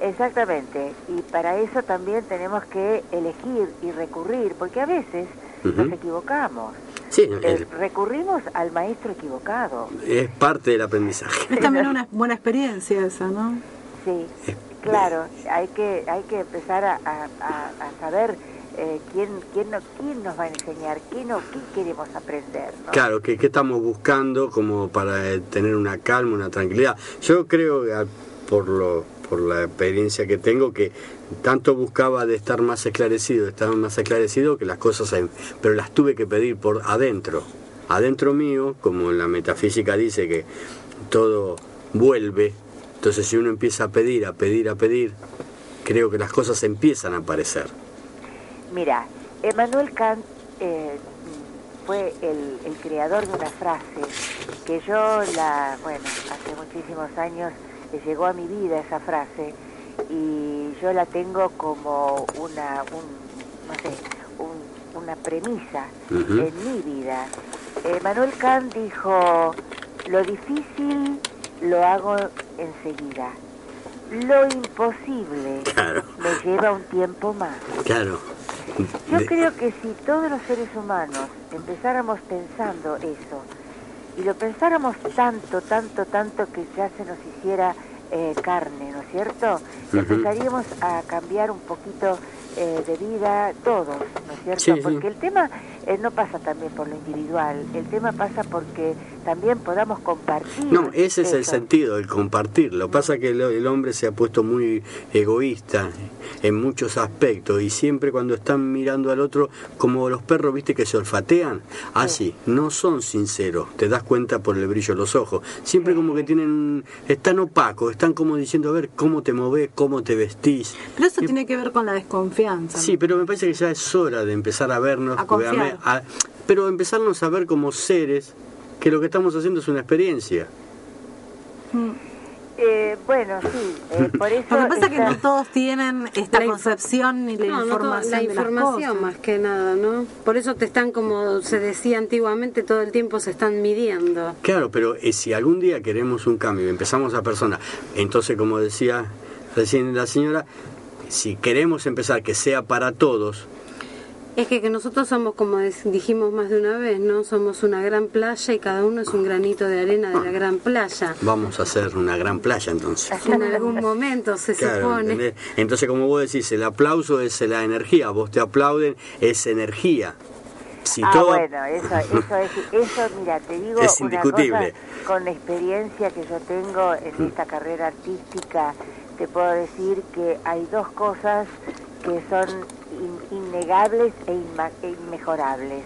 [SPEAKER 5] Exactamente, y para eso también tenemos que elegir y recurrir, porque a veces nos equivocamos.
[SPEAKER 2] Sí,
[SPEAKER 5] Eh,
[SPEAKER 2] el-
[SPEAKER 5] recurrimos al maestro equivocado.
[SPEAKER 2] es parte del aprendizaje.
[SPEAKER 3] Es también una buena experiencia esa, ¿no?
[SPEAKER 5] Sí, claro, hay que hay que empezar a, a- a- a saber eh, quién quién no, quién nos va a enseñar, qué no qué queremos aprender, ¿no?
[SPEAKER 2] Claro, que qué estamos buscando como para eh, tener una calma, una tranquilidad. Yo creo, eh, por lo por la experiencia que tengo, que tanto buscaba de estar más esclarecido, de estar más esclarecido, que las cosas, eh, pero las tuve que pedir por adentro. Adentro mío, como la metafísica dice que todo vuelve, entonces si uno empieza a pedir, a pedir, a pedir, creo que las cosas empiezan a aparecer.
[SPEAKER 5] Mira, Emmanuel Kant eh, fue el, el creador de una frase que yo la, bueno, hace muchísimos años le llegó a mi vida esa frase y yo la tengo como una, un, no sé, un- una premisa en mi vida. Emmanuel Kant dijo, lo difícil lo hago enseguida, lo imposible
[SPEAKER 2] Claro,
[SPEAKER 5] me lleva un tiempo más.
[SPEAKER 2] claro.
[SPEAKER 5] Yo creo que si todos los seres humanos empezáramos pensando eso, y lo pensáramos tanto, tanto, tanto que ya se nos hiciera eh, carne, ¿no es cierto? Empezaríamos a cambiar un poquito eh, de vida todos, ¿no es cierto?
[SPEAKER 2] Sí, sí.
[SPEAKER 5] Porque el tema eh, no pasa también por lo individual, el tema pasa porque también podamos compartir.
[SPEAKER 2] No, ese es el sentido, el compartir. Lo que pasa es que el, el hombre se ha puesto muy egoísta en muchos aspectos y siempre cuando están mirando al otro, como los perros, viste, que se olfatean, así, no son sinceros, te das cuenta por el brillo de los ojos. Siempre como que tienen, están opacos, están como diciendo, a ver, cómo te moves, cómo te vestís.
[SPEAKER 3] Pero eso
[SPEAKER 2] Y-
[SPEAKER 3] tiene que ver con la desconfianza. ¿no?
[SPEAKER 2] Sí, pero me parece que ya es hora de empezar a vernos,
[SPEAKER 3] A confiar.
[SPEAKER 2] A- pero empezarnos a ver como seres que lo que estamos haciendo es una experiencia.
[SPEAKER 5] Eh, bueno, sí, eh, [LAUGHS] por eso...
[SPEAKER 3] Lo que pasa es que no todos tienen esta
[SPEAKER 4] La
[SPEAKER 3] concepción ni la
[SPEAKER 4] No, no to-
[SPEAKER 3] información
[SPEAKER 4] la
[SPEAKER 3] de las
[SPEAKER 4] información
[SPEAKER 3] cosas.
[SPEAKER 4] más que nada, ¿no? Por eso te están, como se decía antiguamente, todo el tiempo se están midiendo.
[SPEAKER 2] Claro, pero eh, si algún día queremos un cambio y empezamos a persona, entonces como decía recién la señora, si queremos empezar que sea para todos,
[SPEAKER 4] Es que, que nosotros somos, como dijimos más de una vez, ¿no? Somos una gran playa y cada uno es un granito de arena de la gran playa.
[SPEAKER 2] vamos a hacer una gran playa entonces.
[SPEAKER 4] En algún momento se
[SPEAKER 2] Claro,
[SPEAKER 4] supone.
[SPEAKER 2] ¿entendés? Entonces como vos decís, el aplauso es la energía, vos te aplauden, es energía. Si
[SPEAKER 5] ah,
[SPEAKER 2] todo...
[SPEAKER 5] bueno, eso, eso es, eso, mira, te digo
[SPEAKER 2] Es
[SPEAKER 5] una
[SPEAKER 2] indiscutible.
[SPEAKER 5] cosa, con la experiencia que yo tengo en esta carrera artística, te puedo decir que hay dos cosas que son in- innegables e, inma- e inmejorables.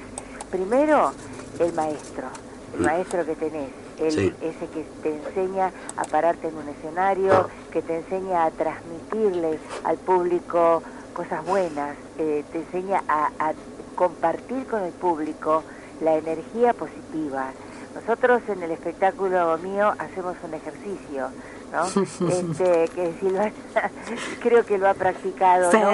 [SPEAKER 5] Primero, el maestro, el maestro que tenés, el,
[SPEAKER 2] Sí.
[SPEAKER 5] ese que te enseña a pararte en un escenario, que te enseña a transmitirle al público cosas buenas, eh, te enseña a, a compartir con el público la energía positiva. Nosotros en el espectáculo mío hacemos un ejercicio, ¿no? Este, que Silvana [LAUGHS] creo que lo ha practicado,
[SPEAKER 3] Sí,
[SPEAKER 5] ¿no?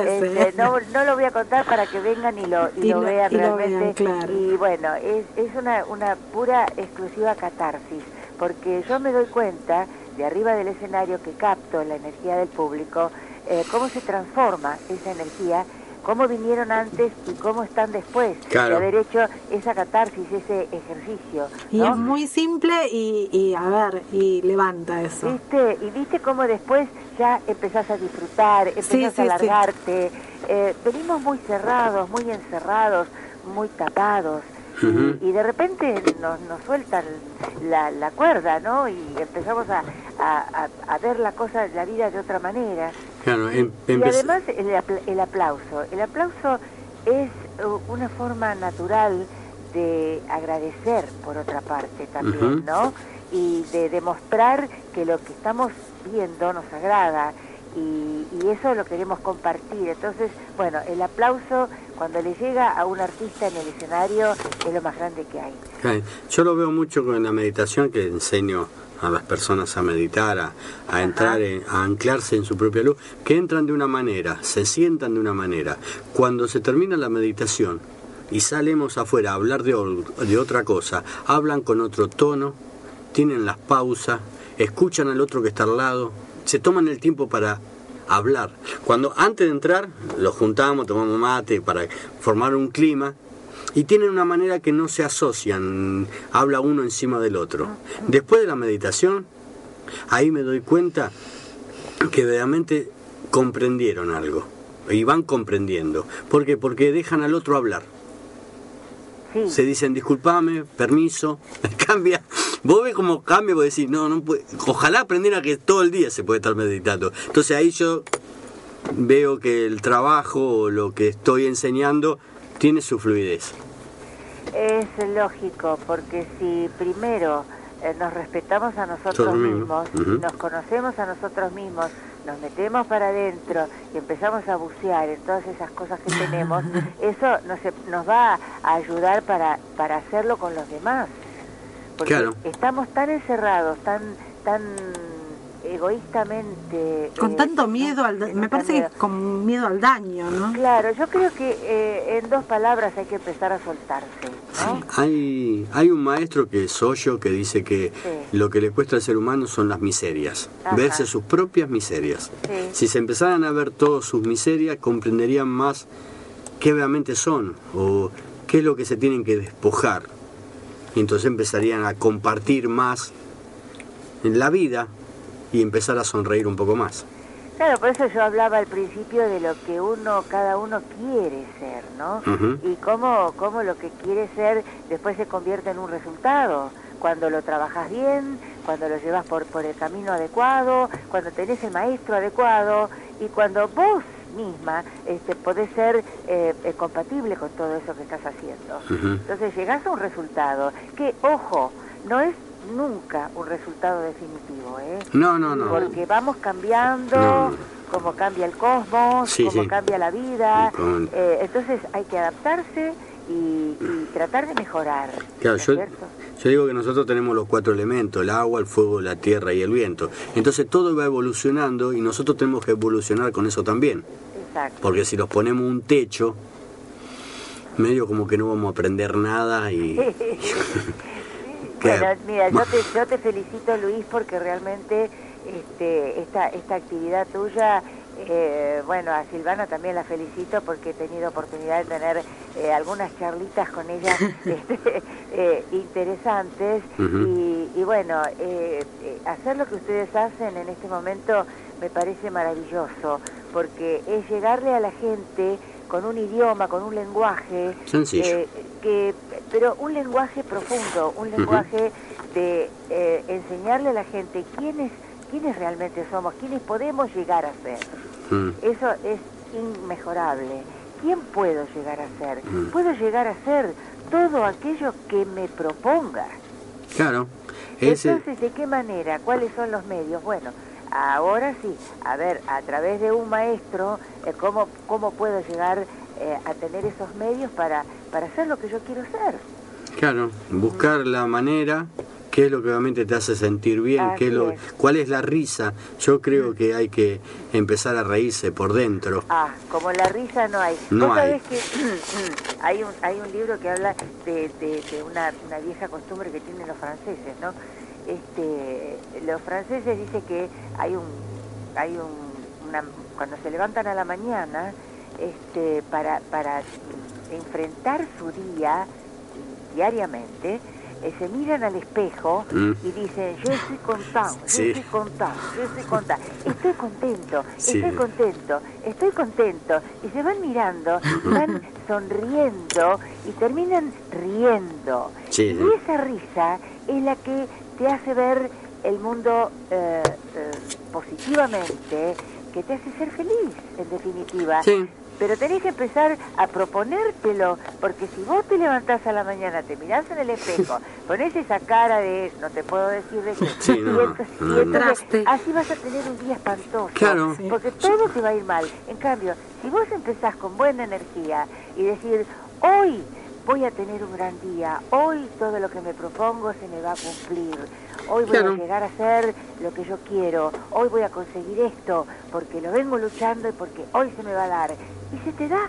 [SPEAKER 5] Este,
[SPEAKER 3] sí.
[SPEAKER 5] no, no lo voy a contar para que vengan y lo, y
[SPEAKER 3] Y
[SPEAKER 5] lo
[SPEAKER 3] lo-
[SPEAKER 5] vean
[SPEAKER 3] y lo
[SPEAKER 5] realmente.
[SPEAKER 3] vean, claro.
[SPEAKER 5] Y bueno, es, es una, una pura, exclusiva catarsis, porque yo me doy cuenta de arriba del escenario que capto la energía del público, eh, cómo se transforma esa energía, cómo vinieron antes y cómo están después
[SPEAKER 2] Claro.
[SPEAKER 5] de haber hecho esa catarsis, ese ejercicio.
[SPEAKER 3] Y
[SPEAKER 5] ¿no?
[SPEAKER 3] es muy simple y, y, a ver, y levanta eso.
[SPEAKER 5] ¿Viste? Y viste cómo después ya empezás a disfrutar, empezás
[SPEAKER 3] Sí, sí,
[SPEAKER 5] a
[SPEAKER 3] sí.
[SPEAKER 5] alargarte. Eh, venimos muy cerrados, muy encerrados, muy tapados. Y- de repente nos, nos sueltan la, la cuerda, ¿no? Y empezamos a, a- ver la cosa, la vida de otra manera.
[SPEAKER 2] Claro, em-
[SPEAKER 5] Y además el, el aplauso. El aplauso es una forma natural de agradecer por otra parte también. ¿no? Y de demostrar que lo que estamos viendo nos agrada y, y eso lo queremos compartir. Entonces, bueno, el aplauso cuando le llega a un artista en el escenario es lo más grande que hay.
[SPEAKER 2] Yo lo veo mucho con la meditación que enseño a las personas a meditar, a, a entrar, en- a anclarse en su propia luz, que entran de una manera, se sientan de una manera. Cuando se termina la meditación y salimos afuera a hablar de, de otra cosa, hablan con otro tono, tienen las pausas, escuchan al otro que está al lado, se toman el tiempo para hablar. Cuando antes de entrar los juntamos, tomamos mate para formar un clima y tienen una manera que no se asocian, habla uno encima del otro. Después de la meditación, ahí me doy cuenta que realmente comprendieron algo y van comprendiendo. ¿Por qué? Porque dejan al otro hablar.
[SPEAKER 5] Sí,
[SPEAKER 2] Se dicen disculpame, permiso, [LAUGHS] cambia. Vos ves cómo cambia, vos decís, no, no puede. Ojalá aprendiera que todo el día se puede estar meditando. Entonces ahí yo veo que el trabajo o lo que estoy enseñando tiene su fluidez.
[SPEAKER 5] es lógico, porque si primero eh, nos respetamos a nosotros
[SPEAKER 2] mismos,
[SPEAKER 5] nos conocemos a nosotros mismos, nos metemos para adentro y empezamos a bucear en todas esas cosas que tenemos, [LAUGHS] eso nos, nos va a ayudar para, para hacerlo con los demás. Porque
[SPEAKER 2] Claro.
[SPEAKER 5] estamos tan encerrados, tan, tan egoístamente...
[SPEAKER 3] Con
[SPEAKER 5] eh,
[SPEAKER 3] tanto miedo, al, me parece
[SPEAKER 5] miedo.
[SPEAKER 3] que con miedo al daño, ¿no?
[SPEAKER 5] Claro, yo creo que eh, en dos palabras hay que empezar a soltarse, ¿no?
[SPEAKER 2] Hay, hay un maestro que es Hoyo que dice que
[SPEAKER 5] Sí.
[SPEAKER 2] lo que le cuesta al ser humano son las miserias,
[SPEAKER 5] Ajá.
[SPEAKER 2] verse sus propias miserias.
[SPEAKER 5] Sí.
[SPEAKER 2] Si se empezaran a ver todas sus miserias, comprenderían más qué realmente son o qué es lo que se tienen que despojar. Y entonces empezarían a compartir más en la vida y empezar a sonreír un poco más.
[SPEAKER 5] Claro, por eso yo hablaba al principio de lo que uno, cada uno quiere ser, ¿no? Y cómo, cómo lo que quiere ser después se convierte en un resultado. Cuando lo trabajas bien, cuando lo llevas por, por el camino adecuado, cuando tenés el maestro adecuado y cuando vos misma este, podés ser eh, eh, compatible con todo eso que estás haciendo. Entonces llegás a un resultado que, ojo, no es nunca un resultado definitivo, ¿eh?
[SPEAKER 2] No, no, no.
[SPEAKER 5] Porque vamos cambiando,
[SPEAKER 2] No, no.
[SPEAKER 5] como cambia el cosmos,
[SPEAKER 2] Sí,
[SPEAKER 5] como
[SPEAKER 2] sí.
[SPEAKER 5] cambia la vida.
[SPEAKER 2] Con-
[SPEAKER 5] eh, entonces hay que adaptarse y, y tratar de mejorar.
[SPEAKER 2] Claro, yo digo que nosotros tenemos los cuatro elementos, el agua, el fuego, la tierra y el viento. Entonces todo va evolucionando y nosotros tenemos que evolucionar con eso también.
[SPEAKER 5] Exacto.
[SPEAKER 2] Porque si nos ponemos un techo, medio como que no vamos a aprender nada y... [LAUGHS] [LAUGHS]
[SPEAKER 5] Bueno, mira, yo te, yo te felicito Luis porque realmente este, esta, esta actividad tuya, eh, bueno, a Silvana también la felicito porque he tenido oportunidad de tener eh, algunas charlitas con ella [LAUGHS] este, eh, interesantes. Y, y bueno, eh, eh, hacer lo que ustedes hacen en este momento me parece maravilloso porque es llegarle a la gente con un idioma, con un lenguaje
[SPEAKER 2] Sencillo.
[SPEAKER 5] eh, que, pero un lenguaje profundo, un lenguaje de eh, enseñarle a la gente quiénes, quiénes realmente somos, quiénes podemos llegar a ser.
[SPEAKER 2] Mm,
[SPEAKER 5] Eso es inmejorable. ¿Quién puedo llegar a ser?
[SPEAKER 2] Mm.
[SPEAKER 5] Puedo llegar a ser todo aquello que me proponga.
[SPEAKER 2] Claro. Ese,
[SPEAKER 5] Entonces, ¿de qué manera? ¿Cuáles son los medios? Bueno, ahora sí, a ver, a través de un maestro, eh, ¿cómo, ¿cómo puedo llegar eh, a tener esos medios para, para hacer lo que yo quiero ser?
[SPEAKER 2] claro, buscar la manera, qué es lo que realmente te hace sentir bien, qué es lo,
[SPEAKER 5] es.
[SPEAKER 2] cuál es la risa. Yo creo que hay que empezar a reírse por dentro.
[SPEAKER 5] Ah, como la risa no hay.
[SPEAKER 2] No
[SPEAKER 5] Vos
[SPEAKER 2] hay.
[SPEAKER 5] sabés que [CLEARS THROAT] hay un, hay un libro que habla de, de- de una, una vieja costumbre que tienen los franceses, ¿no? Este, los franceses dicen que hay un, hay un, una, cuando se levantan a la mañana, este, para, para enfrentar su día diariamente, eh, se miran al espejo
[SPEAKER 2] Mm.
[SPEAKER 5] y dicen, yo estoy contento, yo estoy contento, yo estoy contento, estoy contento,
[SPEAKER 2] Sí.
[SPEAKER 5] estoy contento, estoy contento. Y se van mirando, van [LAUGHS] sonriendo y terminan riendo.
[SPEAKER 2] Sí,
[SPEAKER 5] y esa risa es la que te hace ver el mundo eh, eh, positivamente, que te hace ser feliz, en definitiva.
[SPEAKER 2] Sí.
[SPEAKER 5] pero tenés que empezar a proponértelo, porque si vos te levantás a la mañana, te mirás en el espejo, [LAUGHS] ponés esa cara de, no te puedo decir de qué,
[SPEAKER 2] Sí, no,
[SPEAKER 5] y ent- y
[SPEAKER 2] no, no.
[SPEAKER 5] entonces así vas a tener un día espantoso,
[SPEAKER 2] Claro.
[SPEAKER 3] Sí.
[SPEAKER 5] porque todo te va a ir mal. En cambio, si vos empezás con buena energía y decir, hoy voy a tener un gran día, hoy todo lo que me propongo se me va a cumplir, hoy voy
[SPEAKER 2] Claro.
[SPEAKER 5] a llegar a hacer lo que yo quiero, hoy voy a conseguir esto, porque lo vengo luchando y porque hoy se me va a dar. Y se te da.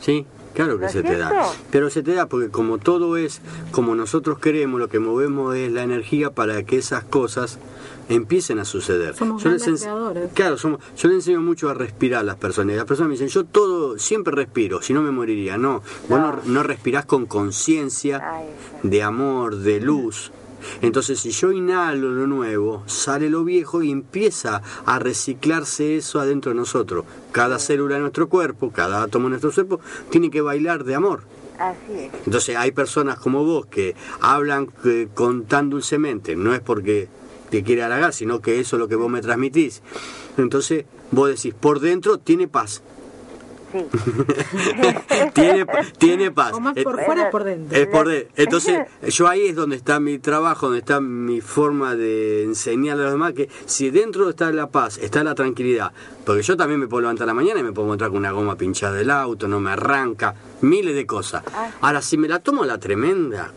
[SPEAKER 2] Sí, claro que
[SPEAKER 5] ¿No es
[SPEAKER 2] se te da. Pero se te da porque como todo es como nosotros queremos, lo que movemos es la energía para que esas cosas empiecen a suceder.
[SPEAKER 3] Somos
[SPEAKER 2] Yo les
[SPEAKER 3] creadores.
[SPEAKER 2] Claro, somos, yo les enseño mucho a respirar a las personas. Y las personas me dicen, yo todo, siempre respiro, si no me moriría. No, vos no, no respirás con conciencia de amor, de luz. Entonces, si yo inhalo lo nuevo, sale lo viejo y empieza a reciclarse eso adentro de nosotros. Cada célula de nuestro cuerpo, cada átomo de nuestro cuerpo, tiene que bailar de amor.
[SPEAKER 5] Así es.
[SPEAKER 2] Entonces, hay personas como vos que hablan eh, con tan dulcemente, no es porque te quiere halagar, sino que eso es lo que vos me transmitís. Entonces, vos decís, por dentro tiene paz.
[SPEAKER 5] Sí. [LAUGHS]
[SPEAKER 2] tiene, tiene paz.
[SPEAKER 3] O más
[SPEAKER 2] Eh,
[SPEAKER 3] por fuera, por dentro.
[SPEAKER 2] Es por de- Entonces, yo ahí es donde está mi trabajo, donde está mi forma de enseñar a los demás que si dentro está la paz, está la tranquilidad, porque yo también me puedo levantar a la mañana y me puedo encontrar con una goma pinchada del auto, no me arranca, miles de cosas.
[SPEAKER 5] Ah.
[SPEAKER 2] Ahora, si me la tomo la tremenda,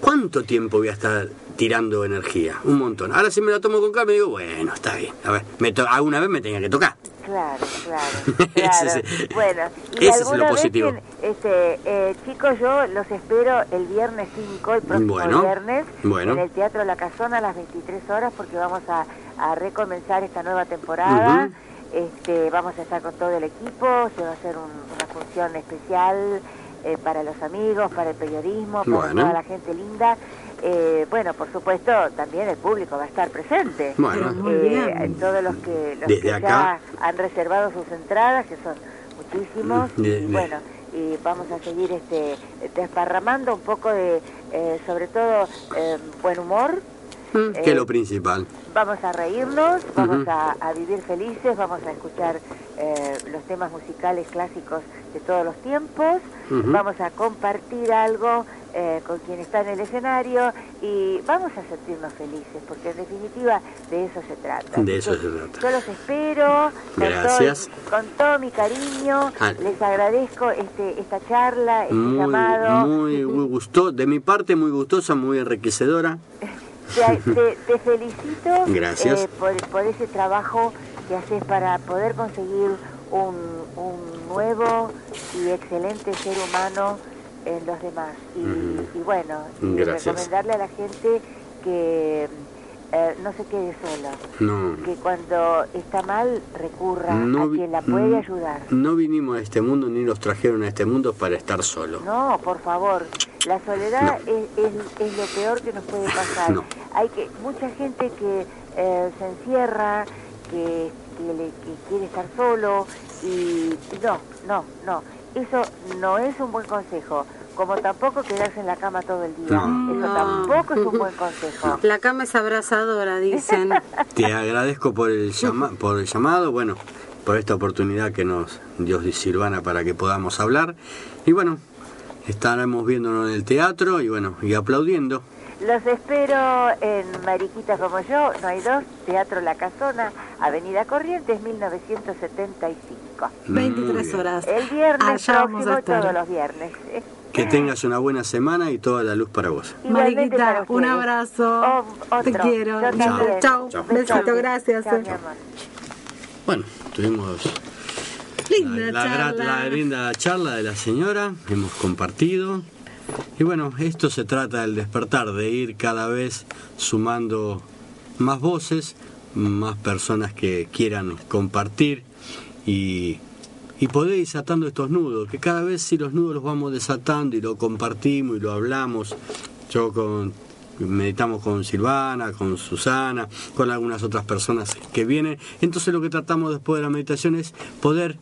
[SPEAKER 2] ¿cuánto tiempo voy a estar tirando energía? Un montón. Ahora, si me la tomo con calma, digo, bueno, está bien. A ver, me to- alguna vez me tenía que tocar.
[SPEAKER 5] Claro, claro, [LAUGHS] claro.
[SPEAKER 2] es-
[SPEAKER 5] bueno, y
[SPEAKER 2] ese es lo
[SPEAKER 5] vez
[SPEAKER 2] positivo.
[SPEAKER 5] este, eh, chicos, yo los espero el viernes 5, el próximo
[SPEAKER 2] Bueno,
[SPEAKER 5] viernes,
[SPEAKER 2] bueno.
[SPEAKER 5] en el Teatro La Casona a las 23 horas, porque vamos a, a recomenzar esta nueva temporada. Este, vamos a estar con todo el equipo, se va a hacer un- una función especial eh, para los amigos, para el periodismo, para
[SPEAKER 2] Bueno.
[SPEAKER 5] toda la gente linda. Eh, bueno, por supuesto, también el público va a estar presente.
[SPEAKER 2] Bueno.
[SPEAKER 3] Muy
[SPEAKER 5] Eh,
[SPEAKER 3] bien.
[SPEAKER 5] todos los que, los que
[SPEAKER 2] acá.
[SPEAKER 5] ya han reservado sus entradas, que son muchísimos,
[SPEAKER 2] de-
[SPEAKER 5] y
[SPEAKER 2] de-
[SPEAKER 5] bueno, y vamos a seguir este desparramando un poco de, eh, sobre todo, eh, buen humor.
[SPEAKER 2] Mm, que
[SPEAKER 5] Eh,
[SPEAKER 2] es lo principal.
[SPEAKER 5] Vamos a reírnos, vamos a, a vivir felices, vamos a escuchar eh, los temas musicales clásicos de todos los tiempos, vamos a compartir algo eh, con quien está en el escenario y vamos a sentirnos felices, porque en definitiva de eso se trata.
[SPEAKER 2] De eso
[SPEAKER 5] que
[SPEAKER 2] se trata.
[SPEAKER 5] Yo los espero con,
[SPEAKER 2] Gracias.
[SPEAKER 5] Todo, con todo mi cariño,
[SPEAKER 2] Ah.
[SPEAKER 5] les agradezco este, esta charla, este
[SPEAKER 2] Muy,
[SPEAKER 5] llamado.
[SPEAKER 2] muy, muy gusto, de mi parte muy gustosa, muy enriquecedora. [LAUGHS]
[SPEAKER 5] Te, te- te felicito
[SPEAKER 2] Gracias.
[SPEAKER 5] eh, por, por ese trabajo que haces para poder conseguir un, un nuevo y excelente ser humano en los demás. Y, bueno, y recomendarle a la gente que eh, no se quede sola,
[SPEAKER 2] No,
[SPEAKER 5] que cuando está mal recurra
[SPEAKER 2] no,
[SPEAKER 5] a quien la puede
[SPEAKER 2] mm,
[SPEAKER 5] ayudar.
[SPEAKER 2] no vinimos a este mundo ni nos trajeron a este mundo para estar solos.
[SPEAKER 5] No, por favor. La soledad es, es- es lo peor que nos puede pasar.
[SPEAKER 2] No.
[SPEAKER 5] Hay que mucha gente que eh, se encierra, que, que, le- que quiere estar solo y no, no, no. Eso no es un buen consejo. Como tampoco quedarse en la cama todo el día.
[SPEAKER 2] No.
[SPEAKER 5] Eso tampoco es un buen [LAUGHS] consejo.
[SPEAKER 4] La cama es abrazadora, dicen. [LAUGHS]
[SPEAKER 2] Te agradezco por el, llama- por el llamado, bueno, por esta oportunidad que nos dio Silvana para que podamos hablar. Y bueno, estaremos viéndonos en el teatro y bueno, y aplaudiendo.
[SPEAKER 5] Los espero en Mariquita como yo, no hay dos, Teatro La Casona, Avenida Corrientes, 1975.
[SPEAKER 2] Muy
[SPEAKER 3] 23
[SPEAKER 2] bien.
[SPEAKER 3] horas.
[SPEAKER 5] El viernes
[SPEAKER 3] Allá vamos
[SPEAKER 5] próximo,
[SPEAKER 3] a estar.
[SPEAKER 5] todos los viernes.
[SPEAKER 2] Que tengas una buena semana y toda la luz para vos.
[SPEAKER 3] Mariquita, un abrazo.
[SPEAKER 5] O-
[SPEAKER 3] Te quiero. Chao.
[SPEAKER 2] Chao.
[SPEAKER 3] Besito, gracias.
[SPEAKER 5] Chao.
[SPEAKER 2] Bueno, tuvimos
[SPEAKER 3] Linda
[SPEAKER 2] la, la gra-
[SPEAKER 3] charla.
[SPEAKER 2] la linda charla de la señora, hemos compartido. Y bueno, esto se trata del despertar, de ir cada vez sumando más voces, más personas que quieran compartir y, y poder ir desatando estos nudos, que cada vez si los nudos los vamos desatando y lo compartimos y lo hablamos, yo con meditamos con Silvana, con Susana, con algunas otras personas que vienen, entonces lo que tratamos después de la meditación es poder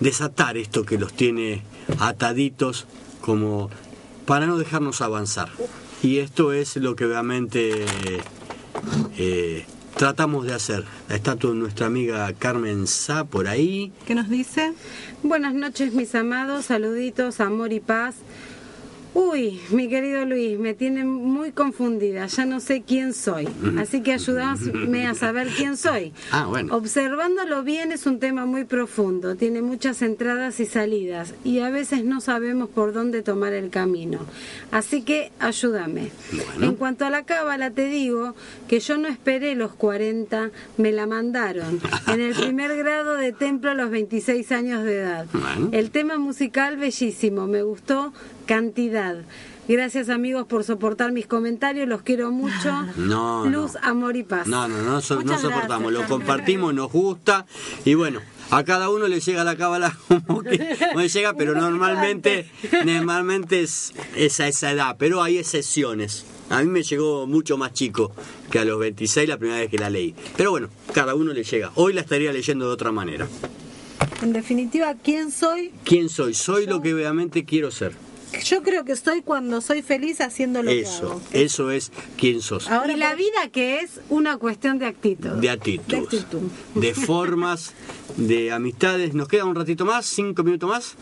[SPEAKER 2] desatar esto que los tiene ataditos como para no dejarnos avanzar. Y esto es lo que realmente eh, tratamos de hacer. Está tu, nuestra amiga Carmen Sá por ahí.
[SPEAKER 3] ¿Qué nos dice?
[SPEAKER 4] Buenas noches, mis amados. Saluditos, amor y paz. Uy, mi querido Luis, me tiene muy confundida, ya no sé quién soy, así que ayúdame a saber quién soy. [LAUGHS]
[SPEAKER 2] Ah, bueno.
[SPEAKER 4] Observándolo bien es un tema muy profundo, tiene muchas entradas y salidas y a veces no sabemos por dónde tomar el camino. Así que ayúdame.
[SPEAKER 2] Bueno.
[SPEAKER 4] En cuanto a la cábala te digo que yo no esperé los 40, me la mandaron [LAUGHS] en el primer grado de templo a los 26 años de edad.
[SPEAKER 2] Bueno.
[SPEAKER 4] El tema musical bellísimo, me gustó cantidad. Gracias amigos por soportar mis comentarios, los quiero mucho. [LAUGHS]
[SPEAKER 2] No,
[SPEAKER 4] Luz, amor y paz.
[SPEAKER 2] No, no, no, so- no soportamos,
[SPEAKER 3] gracias,
[SPEAKER 2] lo compartimos, nos gusta y bueno, a cada uno le llega la cábala [LAUGHS] como que como le llega, pero [LAUGHS] normalmente normalmente es, es a esa edad, pero hay excepciones. A mí me llegó mucho más chico que a los 26 la primera vez que la leí. Pero bueno, cada uno le llega. Hoy la estaría leyendo de otra manera.
[SPEAKER 3] En definitiva, ¿quién soy?
[SPEAKER 2] ¿Quién soy? Soy lo que realmente quiero ser.
[SPEAKER 3] Yo creo que soy cuando soy feliz haciendo lo que
[SPEAKER 2] Eso,
[SPEAKER 3] hago.
[SPEAKER 2] eso es quién sos.
[SPEAKER 3] Ahora
[SPEAKER 4] y la vida que es una cuestión de actitud.
[SPEAKER 2] de actitud,
[SPEAKER 3] De actitud.
[SPEAKER 2] de formas, de amistades. ¿Nos queda un ratito más? ¿Cinco minutos más?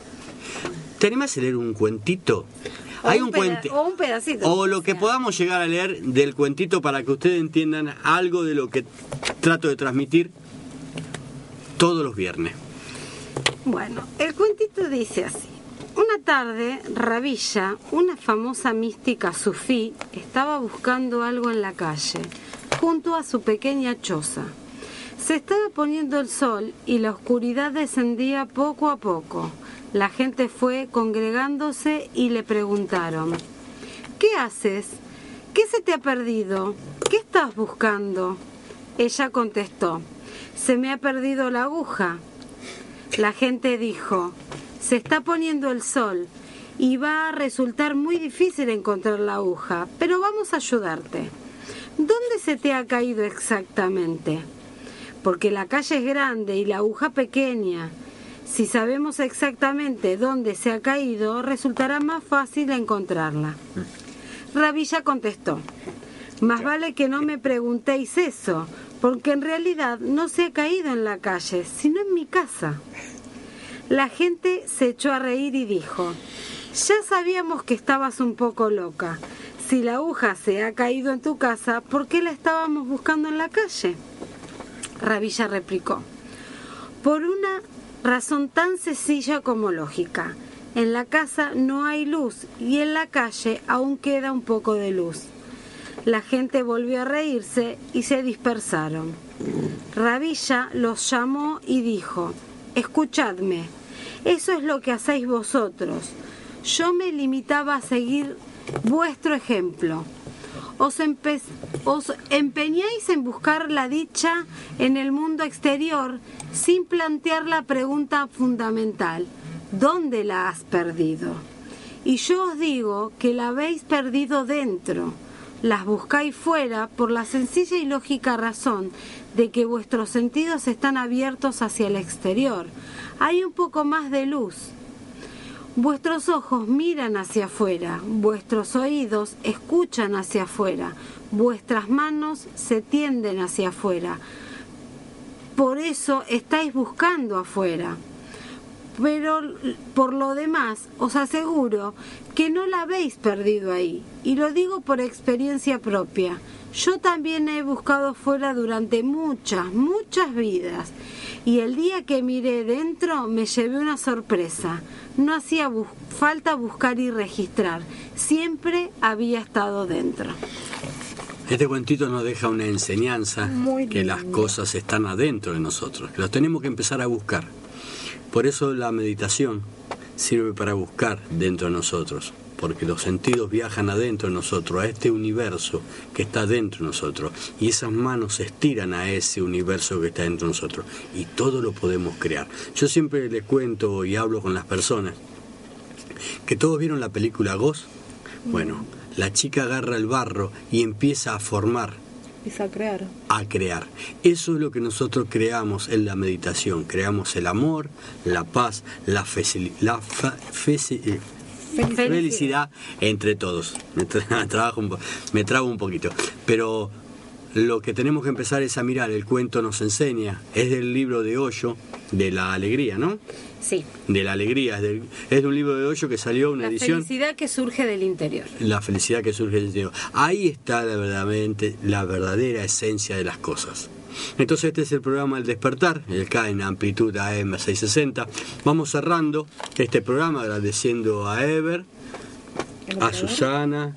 [SPEAKER 2] ¿Te animás a leer un cuentito?
[SPEAKER 4] O
[SPEAKER 2] Hay
[SPEAKER 4] un
[SPEAKER 2] cuente.
[SPEAKER 4] o un pedacito.
[SPEAKER 2] O lo que podamos llegar a leer del cuentito para que ustedes entiendan algo de lo que trato de transmitir todos los viernes.
[SPEAKER 4] Bueno, el cuentito dice así. Una tarde, Rabilla, una famosa mística sufí, estaba buscando algo en la calle, junto a su pequeña choza. Se estaba poniendo el sol y la oscuridad descendía poco a poco. La gente fue congregándose y le preguntaron, ¿qué haces? ¿Qué se te ha perdido? ¿Qué estás buscando? Ella contestó, se me ha perdido la aguja. La gente dijo, se está poniendo el sol y va a resultar muy difícil encontrar la aguja, pero vamos a ayudarte. ¿Dónde se te ha caído exactamente? Porque la calle es grande y la aguja pequeña. Si sabemos exactamente dónde se ha caído, resultará más fácil encontrarla. Rabilla contestó, más vale que no me preguntéis eso, porque en realidad no se ha caído en la calle, sino en mi casa. La gente se echó a reír y dijo, ya sabíamos que estabas un poco loca. Si la aguja se ha caído en tu casa, ¿por qué la estábamos buscando en la calle? Rabilla replicó, por una razón tan sencilla como lógica. En la casa no hay luz y en la calle aún queda un poco de luz. La gente volvió a reírse y se dispersaron. Rabilla los llamó y dijo, Escuchadme, eso es lo que hacéis vosotros. Yo me limitaba a seguir vuestro ejemplo. Os, empe- os empeñáis en buscar la dicha en el mundo exterior sin plantear la pregunta fundamental, ¿dónde la has perdido? Y yo os digo que la habéis perdido dentro. Las buscáis fuera por la sencilla y lógica razón de que vuestros sentidos están abiertos hacia el exterior. Hay un poco más de luz. Vuestros ojos miran hacia afuera, vuestros oídos escuchan hacia afuera, vuestras manos se tienden hacia afuera. Por eso estáis buscando afuera. Pero por lo demás, os aseguro que no la habéis perdido ahí. Y lo digo por experiencia propia. Yo también he buscado fuera durante muchas, muchas vidas. Y el día que miré dentro me llevé una sorpresa. No hacía bus- falta buscar y registrar. Siempre había estado dentro.
[SPEAKER 2] Este cuentito nos deja una enseñanza
[SPEAKER 3] Muy
[SPEAKER 2] que las cosas están adentro de nosotros, que los tenemos que empezar a buscar. Por eso la meditación sirve para buscar dentro de nosotros, porque los sentidos viajan adentro de nosotros, a este universo que está dentro de nosotros, y esas manos se estiran a ese universo que está dentro de nosotros, y todo lo podemos crear. Yo siempre les cuento y hablo con las personas que todos vieron la película Ghost. Bueno, la chica agarra el barro y empieza a formar
[SPEAKER 3] Empieza a crear.
[SPEAKER 2] a crear. Eso es lo que nosotros creamos en la meditación. Creamos el amor, la paz, la, feci- eh, felicidad entre todos. Me, tra- [LAUGHS] trabajo un me trabo un poquito. Pero lo que tenemos que empezar es a mirar, el cuento nos enseña, es del libro de Hoyo, de la alegría, ¿no?
[SPEAKER 4] Sí.
[SPEAKER 2] De la alegría, es, del- es de un libro de Hoyo que salió una
[SPEAKER 4] La
[SPEAKER 2] edición.
[SPEAKER 4] felicidad que surge del interior.
[SPEAKER 2] La felicidad que surge del interior. Ahí está la, verdaderamente, la verdadera esencia de las cosas. Entonces este es el programa El Despertar, el K en amplitud AM 660. Vamos cerrando este programa agradeciendo a Ever, a Susana,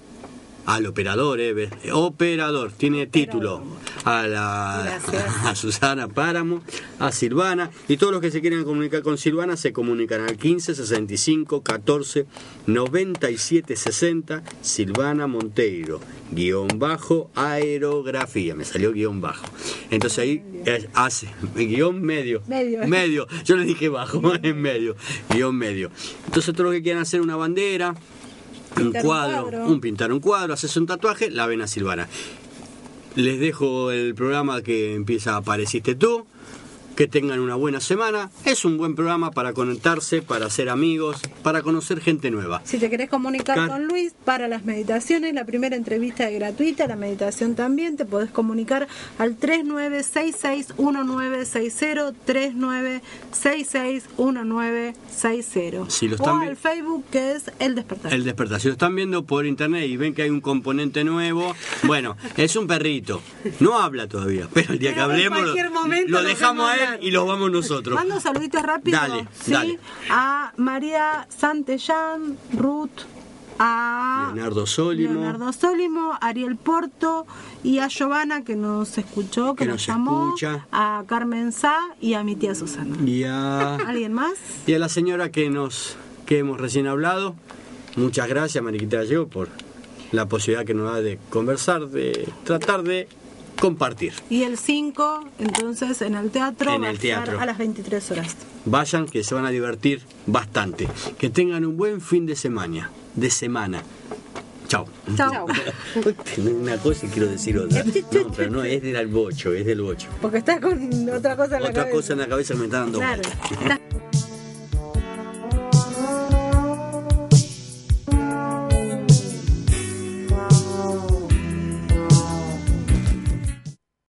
[SPEAKER 2] al operador Ever, operador, tiene título, a, la, [LAUGHS] a Susana Páramo, a Silvana y todos los que se quieran comunicar con Silvana se comunican al 15 65 14 97 60 Silvana Monteiro guion bajo aerografía me salió guion bajo. Entonces ahí es- hace guion medio.
[SPEAKER 3] Medio. [LAUGHS]
[SPEAKER 2] medio. Yo le dije bajo [LAUGHS] en medio guion medio. Entonces todos los que quieran hacer una bandera un cuadro, un pintar un cuadro, hacerse un tatuaje, la ven a Silvana. Les dejo el programa que empieza Apareciste tú. Que tengan una buena semana. Es un buen programa para conectarse, para hacer amigos, para conocer gente nueva.
[SPEAKER 3] Si te querés comunicar
[SPEAKER 2] Car-
[SPEAKER 3] con Luis para las meditaciones, la primera entrevista es gratuita, la meditación también, te podés comunicar al 39661960, 39661960.
[SPEAKER 2] Si lo
[SPEAKER 3] o
[SPEAKER 2] están
[SPEAKER 3] al Facebook que es El Despertar.
[SPEAKER 2] El despertar. Si lo están viendo por internet y ven que hay un componente nuevo, bueno, es un perrito. No habla todavía, pero el día que
[SPEAKER 4] Pero
[SPEAKER 2] hablemos lo,
[SPEAKER 4] cualquier momento
[SPEAKER 2] lo dejamos a él y lo vamos nosotros.
[SPEAKER 3] Mando saluditos rápidos
[SPEAKER 2] Dale,
[SPEAKER 3] ¿sí?
[SPEAKER 2] dale.
[SPEAKER 3] a María Santellán, Ruth, a
[SPEAKER 2] Leonardo Sólimo.
[SPEAKER 3] Leonardo Sólimo, Ariel Porto y a Giovanna que nos escuchó, que,
[SPEAKER 2] Que
[SPEAKER 3] nos
[SPEAKER 2] nos
[SPEAKER 3] llamó,
[SPEAKER 2] escucha.
[SPEAKER 3] a Carmen Sá y a mi tía Susana.
[SPEAKER 2] Y a...
[SPEAKER 3] ¿Alguien más?
[SPEAKER 2] Y a la señora que nos que hemos recién hablado, muchas gracias Mariquita Gallego por la posibilidad que nos da de conversar, de tratar de compartir.
[SPEAKER 3] Y el 5, entonces, en el teatro,
[SPEAKER 2] En
[SPEAKER 3] va
[SPEAKER 2] el
[SPEAKER 3] a
[SPEAKER 2] teatro.
[SPEAKER 3] a las 23 horas.
[SPEAKER 2] Vayan que se van a divertir bastante. Que tengan un buen fin de semana. De semana. Chao.
[SPEAKER 3] Chao. [LAUGHS]
[SPEAKER 2] Tengo una cosa y quiero decir otra. [LAUGHS] No, pero no es del bocho, es del bocho.
[SPEAKER 3] Porque estás con otra cosa en la
[SPEAKER 2] Otra
[SPEAKER 3] cabeza.
[SPEAKER 2] cosa en la cabeza que me está dando
[SPEAKER 3] Claro.